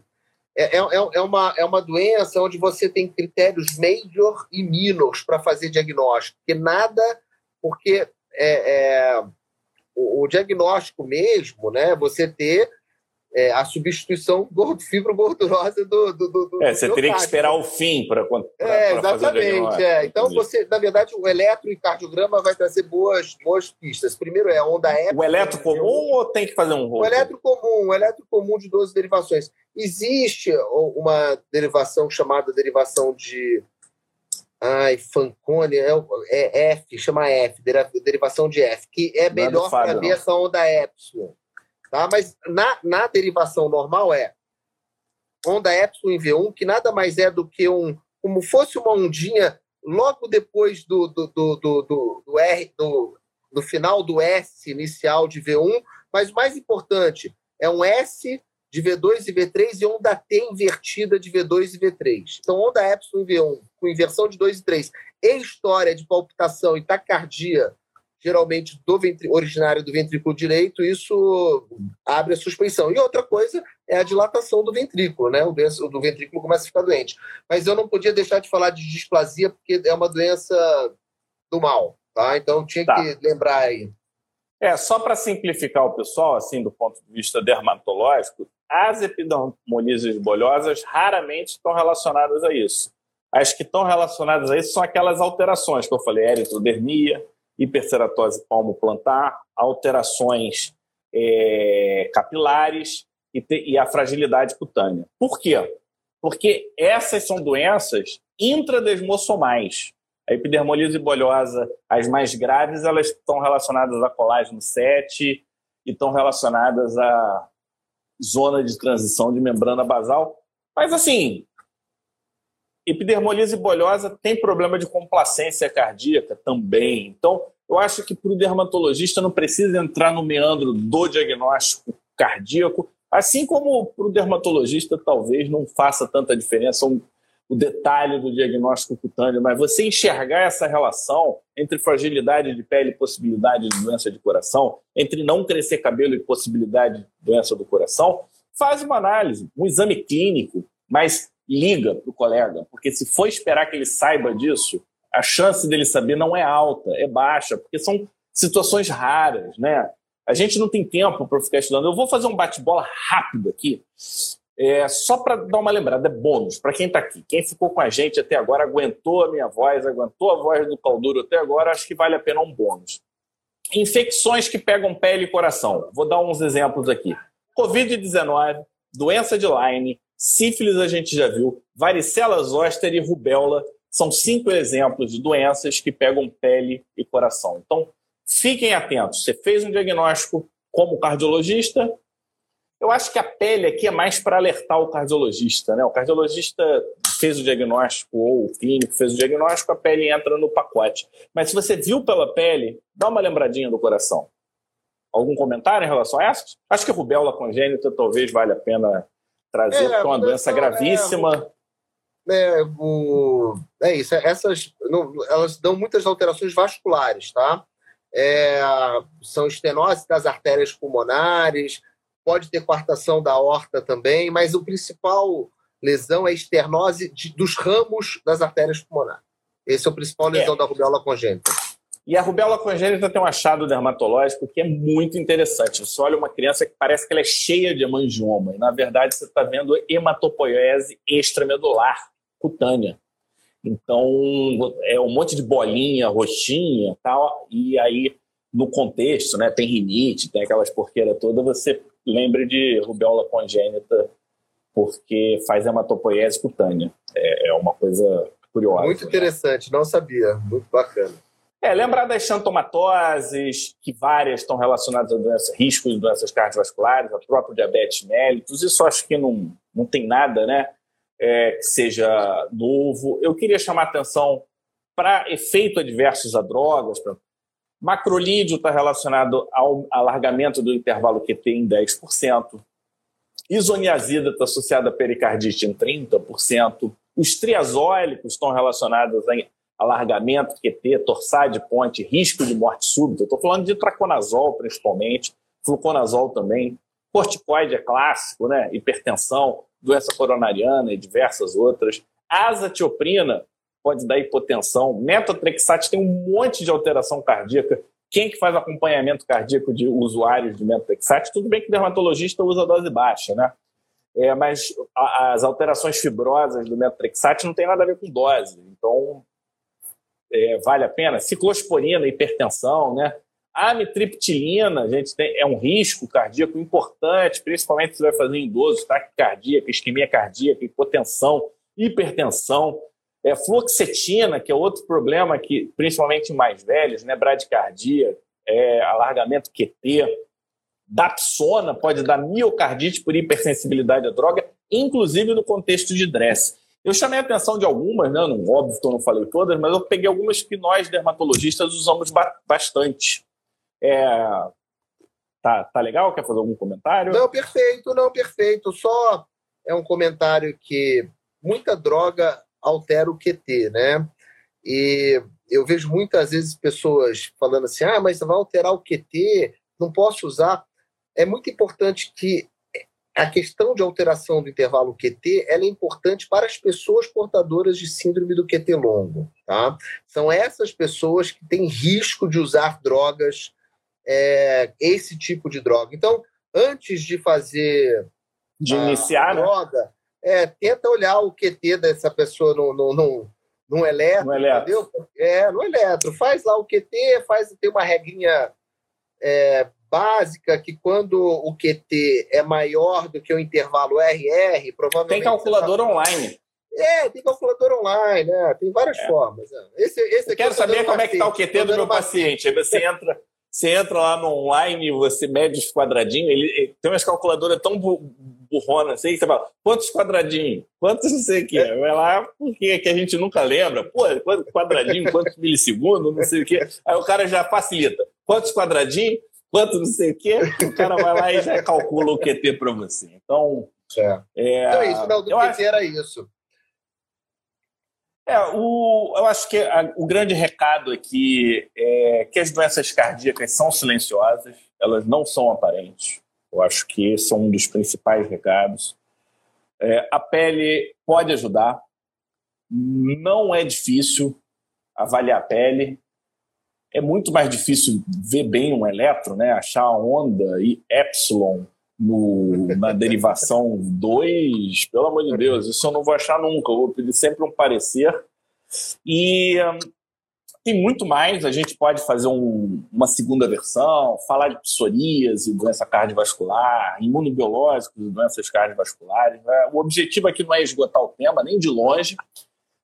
É, é, é, é uma, é uma doença onde você tem critérios major e minor para fazer diagnóstico, porque nada. Porque é, é o, o, diagnóstico mesmo, né? Você ter é, a substituição gordo, fibro-gordurosa do, do, do, É, você teria que esperar o fim para é, Exatamente. É. Então, você, na verdade, o eletrocardiograma vai trazer boas, boas pistas. Primeiro é a onda E. O eletro comum ou tem que fazer um rolo? O eletro comum, o eletro comum de 12 derivações. Existe uma derivação chamada derivação de. Ai, Fanconi, é, é F, chama F, derivação de F, que é, é melhor para ver essa onda Epsilon. Tá? Mas na, na derivação normal é onda epsilon em V1, que nada mais é do que um, como fosse uma ondinha logo depois do, do, do, do, do, R, do, do final do S inicial de V1, mas o mais importante é um S de V2 e V3 e onda T invertida de V2 e V3. Então, onda epsilon em V1 com inversão de 2 e 3 e história de palpitação e taquicardia geralmente do originário do ventrículo direito, isso abre a suspensão. E outra coisa é a dilatação do ventrículo, né? O, do ventrículo começa a ficar doente. Mas eu não podia deixar de falar de displasia, porque é uma doença do mal, tá? Então tinha tá. que lembrar aí. É, só para simplificar o pessoal, assim, do ponto de vista dermatológico, as epidermolises bolhosas raramente estão relacionadas a isso. As que estão relacionadas a isso são aquelas alterações que eu falei, eritrodermia, hiperceratose palmo-plantar, alterações é, capilares e, te, e, a fragilidade cutânea. Por quê? Porque essas são doenças intradesmossomais. A epidermolise bolhosa, as mais graves, elas estão relacionadas a colágeno 7 e estão relacionadas à zona de transição de membrana basal. Mas, assim, Epidermolise bolhosa tem problema de complacência cardíaca também. Então, eu acho que para o dermatologista não precisa entrar no meandro do diagnóstico cardíaco, assim como para o dermatologista talvez não faça tanta diferença um, o detalhe do diagnóstico cutâneo, mas você enxergar essa relação entre fragilidade de pele e possibilidade de doença de coração, entre não crescer cabelo e possibilidade de doença do coração, faz uma análise, um exame clínico, mas liga para o colega, porque se for esperar que ele saiba disso, a chance dele saber não é alta, é baixa, porque são situações raras, né? A gente não tem tempo para ficar estudando. Eu vou fazer um bate-bola rápido aqui, é, só para dar uma lembrada, é bônus para quem está aqui. Quem ficou com a gente até agora, aguentou a minha voz, aguentou a voz do Calduro até agora, acho que vale a pena um bônus. Infecções que pegam pele e coração. Vou dar uns exemplos aqui. Covid-19, doença de Lyme, sífilis a gente já viu, varicela zoster e rubéola são cinco exemplos de doenças que pegam pele e coração. Então, fiquem atentos. Você fez um diagnóstico como cardiologista, eu acho que a pele aqui é mais para alertar o cardiologista, né? O cardiologista fez o diagnóstico, ou o clínico fez o diagnóstico, a pele entra no pacote. Mas se você viu pela pele, dá uma lembradinha do coração. Algum comentário em relação a essa? Acho que a rubéola congênita talvez valha a pena trazer, é, é uma doença é, gravíssima. É, é, o, é isso, essas não, elas dão muitas alterações vasculares, tá? É, são estenose das artérias pulmonares, pode ter coartação da horta também, mas o principal lesão é a esternose de, dos ramos das artérias pulmonares. Esse é o principal lesão é. da rubéola congênita. E a rubéola congênita tem um achado dermatológico que é muito interessante. Você olha uma criança que parece que ela é cheia de hemangioma, e na verdade você está vendo hematopoiese extramedular cutânea. Então, é um monte de bolinha, roxinha tal, e aí no contexto, né, tem rinite, tem aquelas porqueiras todas, você lembre de rubéola congênita, porque faz hematopoiese cutânea. É, é uma coisa curiosa. Muito né? interessante, né? não sabia. Muito bacana. É, lembrar das xantomatoses, que várias estão relacionadas a doenças, riscos de doenças cardiovasculares, a próprio diabetes mellitus, isso acho que não, não tem nada né, é, que seja novo. Eu queria chamar atenção para efeito adversos a drogas, pra Macrolídeo está relacionado ao alargamento do intervalo QT em 10%. Isoniazida está associada a pericardite em 30%. Os triazólicos estão relacionados a alargamento, QT, torçar de ponte, risco de morte súbita. Estou falando de traconazol, principalmente, fluconazol também. Corticoide é clássico, né? hipertensão, doença coronariana e diversas outras. Azatioprina pode dar hipotensão. Metotrexate tem um monte de alteração cardíaca. Quem que faz acompanhamento cardíaco de usuários de metotrexate? Tudo bem que o dermatologista usa dose baixa, né? É, mas as alterações fibrosas do metotrexate não tem nada a ver com dose. Então, é, vale a pena. Ciclosporina, hipertensão, né? A amitriptilina, gente, tem, é um risco cardíaco importante, principalmente se vai fazer em idosos, taquicardia, isquemia cardíaca, hipotensão, hipertensão. É, fluoxetina, que é outro problema que, principalmente em mais velhos, né, bradicardia, é, alargamento QT, dapsona pode dar miocardite por hipersensibilidade à droga, inclusive no contexto de DRESS. Eu chamei a atenção de algumas, né, não, óbvio que eu não falei todas, mas eu peguei algumas que nós, dermatologistas, usamos ba bastante. É, tá, tá legal? Quer fazer algum comentário? Não, perfeito, não, perfeito. Só é um comentário que muita droga altera o QT, né? E eu vejo muitas vezes pessoas falando assim: ah, mas vai alterar o QT, não posso usar. É muito importante que a questão de alteração do intervalo QT ela é importante para as pessoas portadoras de síndrome do QT longo. Tá? São essas pessoas que têm risco de usar drogas, é, esse tipo de droga. Então, antes de fazer. De iniciar, né? droga, né? é, tenta olhar o QT dessa pessoa no, no, no, no eletro, no eletro. Entendeu? É, no eletro. Faz lá o QT, faz, tem uma regrinha é, básica que quando o QT é maior do que o intervalo RR, provavelmente. Tem calculador tá... online. É, tem calculador online, né? Tem várias é. formas. Né? Esse, esse eu quero saber como é que está o QT do meu paciente. Aí você entra, você entra lá no online, você mede os quadradinhos, ele, ele tem umas calculadoras tão burrona assim, você fala, quantos quadradinhos? Quantos não sei o que? Vai lá, porque que a gente nunca lembra? Pô, quantos quadradinhos, quantos milissegundos, não sei o que. Aí o cara já facilita. Quantos quadradinhos? Quantos não sei o que? O cara vai lá e já calcula o QT para você. Então. É. É, então é isso, não, do QT acho... era isso. É, o, eu acho que a, o grande recado aqui é que as doenças cardíacas são silenciosas, elas não são aparentes. Eu acho que esse é um dos principais recados. É, a pele pode ajudar. Não é difícil avaliar a pele. É muito mais difícil ver bem um eletro, né? achar a onda e epsilon no, na derivação 2, pelo amor de Deus, isso eu não vou achar nunca. Eu vou pedir sempre um parecer. E tem muito mais, a gente pode fazer um, uma segunda versão, falar de psoríase, doença cardiovascular, imunobiológicos, doenças cardiovasculares. Né? O objetivo aqui não é esgotar o tema, nem de longe,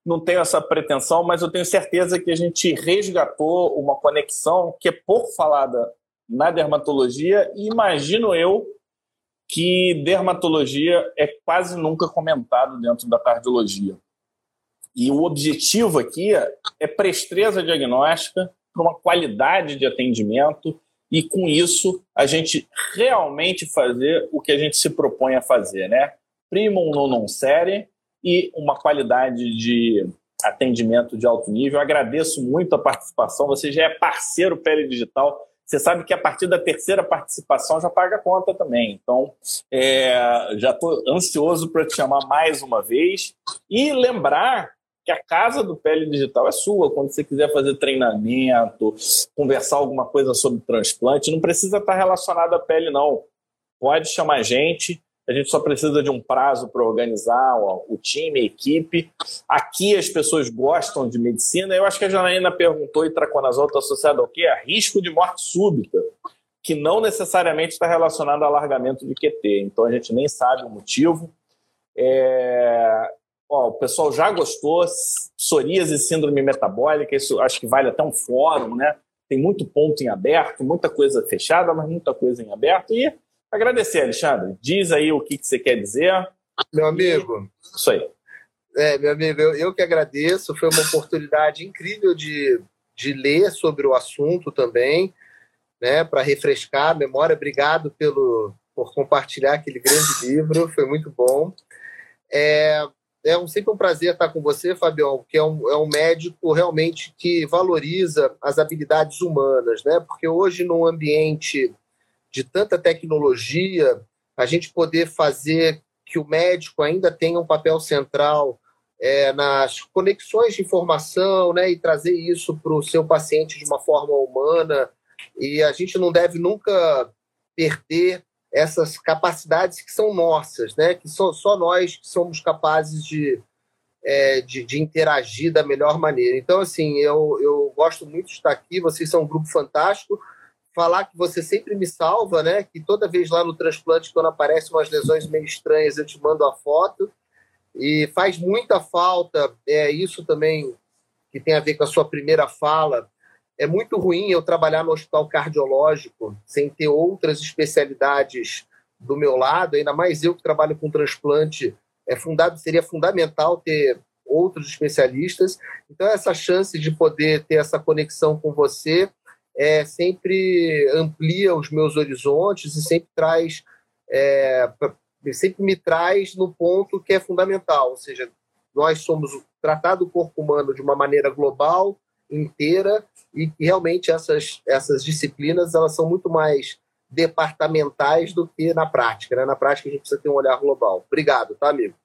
não tenho essa pretensão, mas eu tenho certeza que a gente resgatou uma conexão que é pouco falada na dermatologia e imagino eu que dermatologia é quase nunca comentado dentro da cardiologia. E o objetivo aqui é presteza diagnóstica para uma qualidade de atendimento e com isso a gente realmente fazer o que a gente se propõe a fazer, né? Primum non non série e uma qualidade de atendimento de alto nível. agradeço muito a participação. Você já é parceiro Pele Digital. Você sabe que a partir da terceira participação já paga a conta também. Então, é, já estou ansioso para te chamar mais uma vez e lembrar que a casa do Pele Digital é sua. Quando você quiser fazer treinamento, conversar alguma coisa sobre transplante, não precisa estar relacionado à pele, não. Pode chamar a gente. A gente só precisa de um prazo para organizar o, time, a equipe. Aqui as pessoas gostam de medicina. Eu acho que a Janaína perguntou e traconazol está associado ao quê? A risco de morte súbita, que não necessariamente está relacionado a alargamento de QT. Então a gente nem sabe o motivo. É... Ó, o pessoal já gostou. Psoríase e síndrome metabólica, isso acho que vale até um fórum, né? Tem muito ponto em aberto, muita coisa fechada, mas muita coisa em aberto. E Agradecer, Alexandre. Diz aí o que, que você quer dizer. Meu amigo. Isso aí. É, meu amigo, eu, eu que agradeço. Foi uma oportunidade incrível de, de ler sobre o assunto também, né, para refrescar a memória. Obrigado pelo, por compartilhar aquele grande livro, foi muito bom. É, é um, sempre um prazer estar com você, Fabião, que é um, é um médico realmente que valoriza as habilidades humanas, né? Porque hoje, num ambiente de tanta tecnologia, a gente poder fazer que o médico ainda tenha um papel central é, nas conexões de informação, né, e trazer isso para o seu paciente de uma forma humana. E a gente não deve nunca perder essas capacidades que são nossas, né, que só, só nós que somos capazes de, é, de, de, interagir da melhor maneira. Então, assim, eu, eu gosto muito de estar aqui, vocês são um grupo fantástico falar que você sempre me salva, né? Que toda vez lá no transplante, quando aparecem umas lesões meio estranhas, eu te mando a foto. E faz muita falta, é isso também que tem a ver com a sua primeira fala. É muito ruim eu trabalhar no hospital cardiológico sem ter outras especialidades do meu lado, ainda mais eu que trabalho com transplante, é fundado, seria fundamental ter outros especialistas. Então, essa chance de poder ter essa conexão com você é, sempre amplia os meus horizontes e sempre traz é, sempre me traz no ponto que é fundamental, ou seja, nós somos tratado o corpo humano de uma maneira global, inteira e que realmente essas essas disciplinas elas são muito mais departamentais do que na prática. Né? Na prática a gente precisa ter um olhar global. Obrigado, tá, amigo?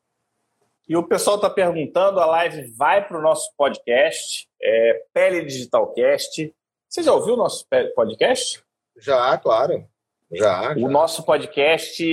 E o pessoal está perguntando, a live vai para o nosso podcast, é, Pele Digitalcast. Você já ouviu o nosso podcast? Já, claro. Já, já. O nosso podcast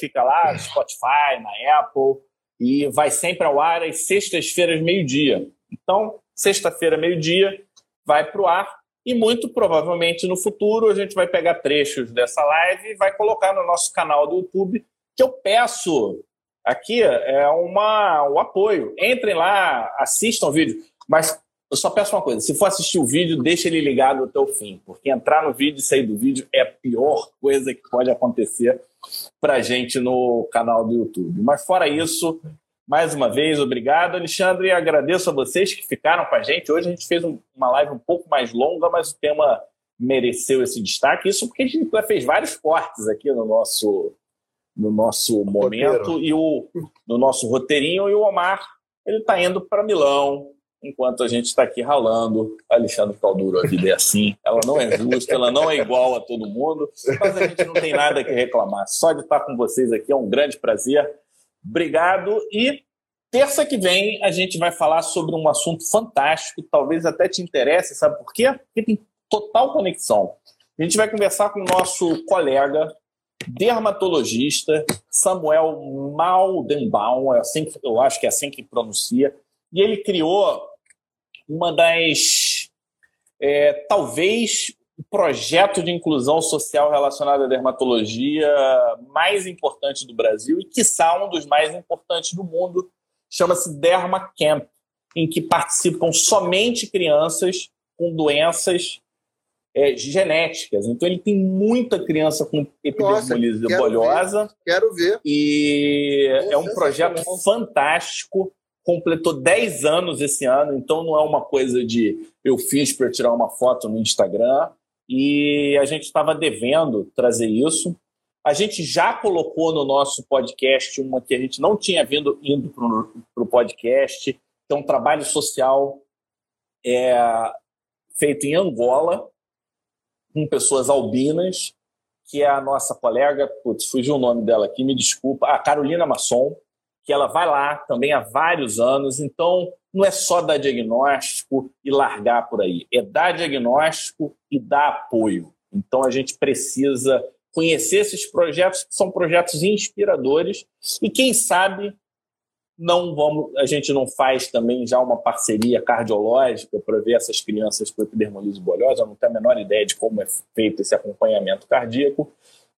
fica lá no Spotify, na Apple, e vai sempre ao ar às sextas-feiras, meio-dia. Então, sexta-feira, meio-dia, vai para o ar. E muito provavelmente no futuro a gente vai pegar trechos dessa live e vai colocar no nosso canal do YouTube, que eu peço aqui é uma, um apoio. Entrem lá, assistam o vídeo. Mas eu só peço uma coisa: se for assistir o vídeo, deixa ele ligado até o fim, porque entrar no vídeo e sair do vídeo é a pior coisa que pode acontecer para gente no canal do YouTube. Mas fora isso, mais uma vez, obrigado, Alexandre, e agradeço a vocês que ficaram com a gente. Hoje a gente fez uma live um pouco mais longa, mas o tema mereceu esse destaque. Isso porque a gente fez vários cortes aqui no nosso no nosso momento Roteiro. e o no nosso roteirinho e o Omar ele está indo para Milão enquanto a gente está aqui ralando. Alexandre Calduro, a vida é assim, ela não é justa, ela não é igual a todo mundo, mas a gente não tem nada que reclamar. Só de estar com vocês aqui é um grande prazer. Obrigado e terça que vem a gente vai falar sobre um assunto fantástico, talvez até te interesse, sabe por quê? Porque tem total conexão. A gente vai conversar com o nosso colega dermatologista Samuel Maldenbaum, é assim que, eu acho que é assim que pronuncia, e ele criou uma das. É, talvez o projeto de inclusão social relacionado à dermatologia mais importante do Brasil e, quiçá, um dos mais importantes do mundo, chama-se Derma Camp. em que participam somente crianças com doenças é, genéticas. Então ele tem muita criança com epidermolise Nossa, bolhosa. Ver, quero ver. E Nossa, é um projeto fantástico. Completou 10 anos esse ano, então não é uma coisa de eu fiz para tirar uma foto no Instagram. E a gente estava devendo trazer isso. A gente já colocou no nosso podcast uma que a gente não tinha vindo indo para o podcast, que é um trabalho social é, feito em Angola, com pessoas albinas, que é a nossa colega, putz, fugiu o nome dela aqui, me desculpa, a Carolina Masson, que ela vai lá também há vários anos, então não é só dar diagnóstico e largar por aí, é dar diagnóstico e dar apoio. Então a gente precisa conhecer esses projetos, que são projetos inspiradores, e quem sabe não vamos, a gente não faz também já uma parceria cardiológica para ver essas crianças com epidermolise bolhosa, eu não tenho a menor ideia de como é feito esse acompanhamento cardíaco,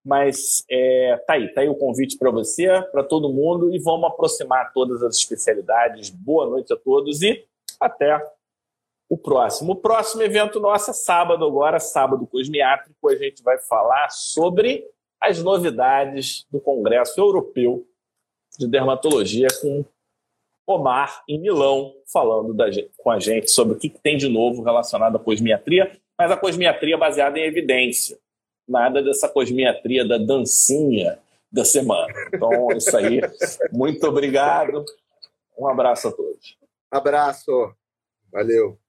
mas é, tá aí, tá aí o convite para você, para todo mundo, e vamos aproximar todas as especialidades. Boa noite a todos e até o próximo. O próximo evento nosso é sábado agora, sábado cosmiátrico, a gente vai falar sobre as novidades do Congresso Europeu de dermatologia com Omar em Milão, falando da, com a gente sobre o que, que tem de novo relacionado à cosmiatria, mas a cosmiatria baseada em evidência. Nada dessa cosmiatria da dancinha da semana. Então, é isso aí. Muito obrigado. Um abraço a todos. Abraço. Valeu.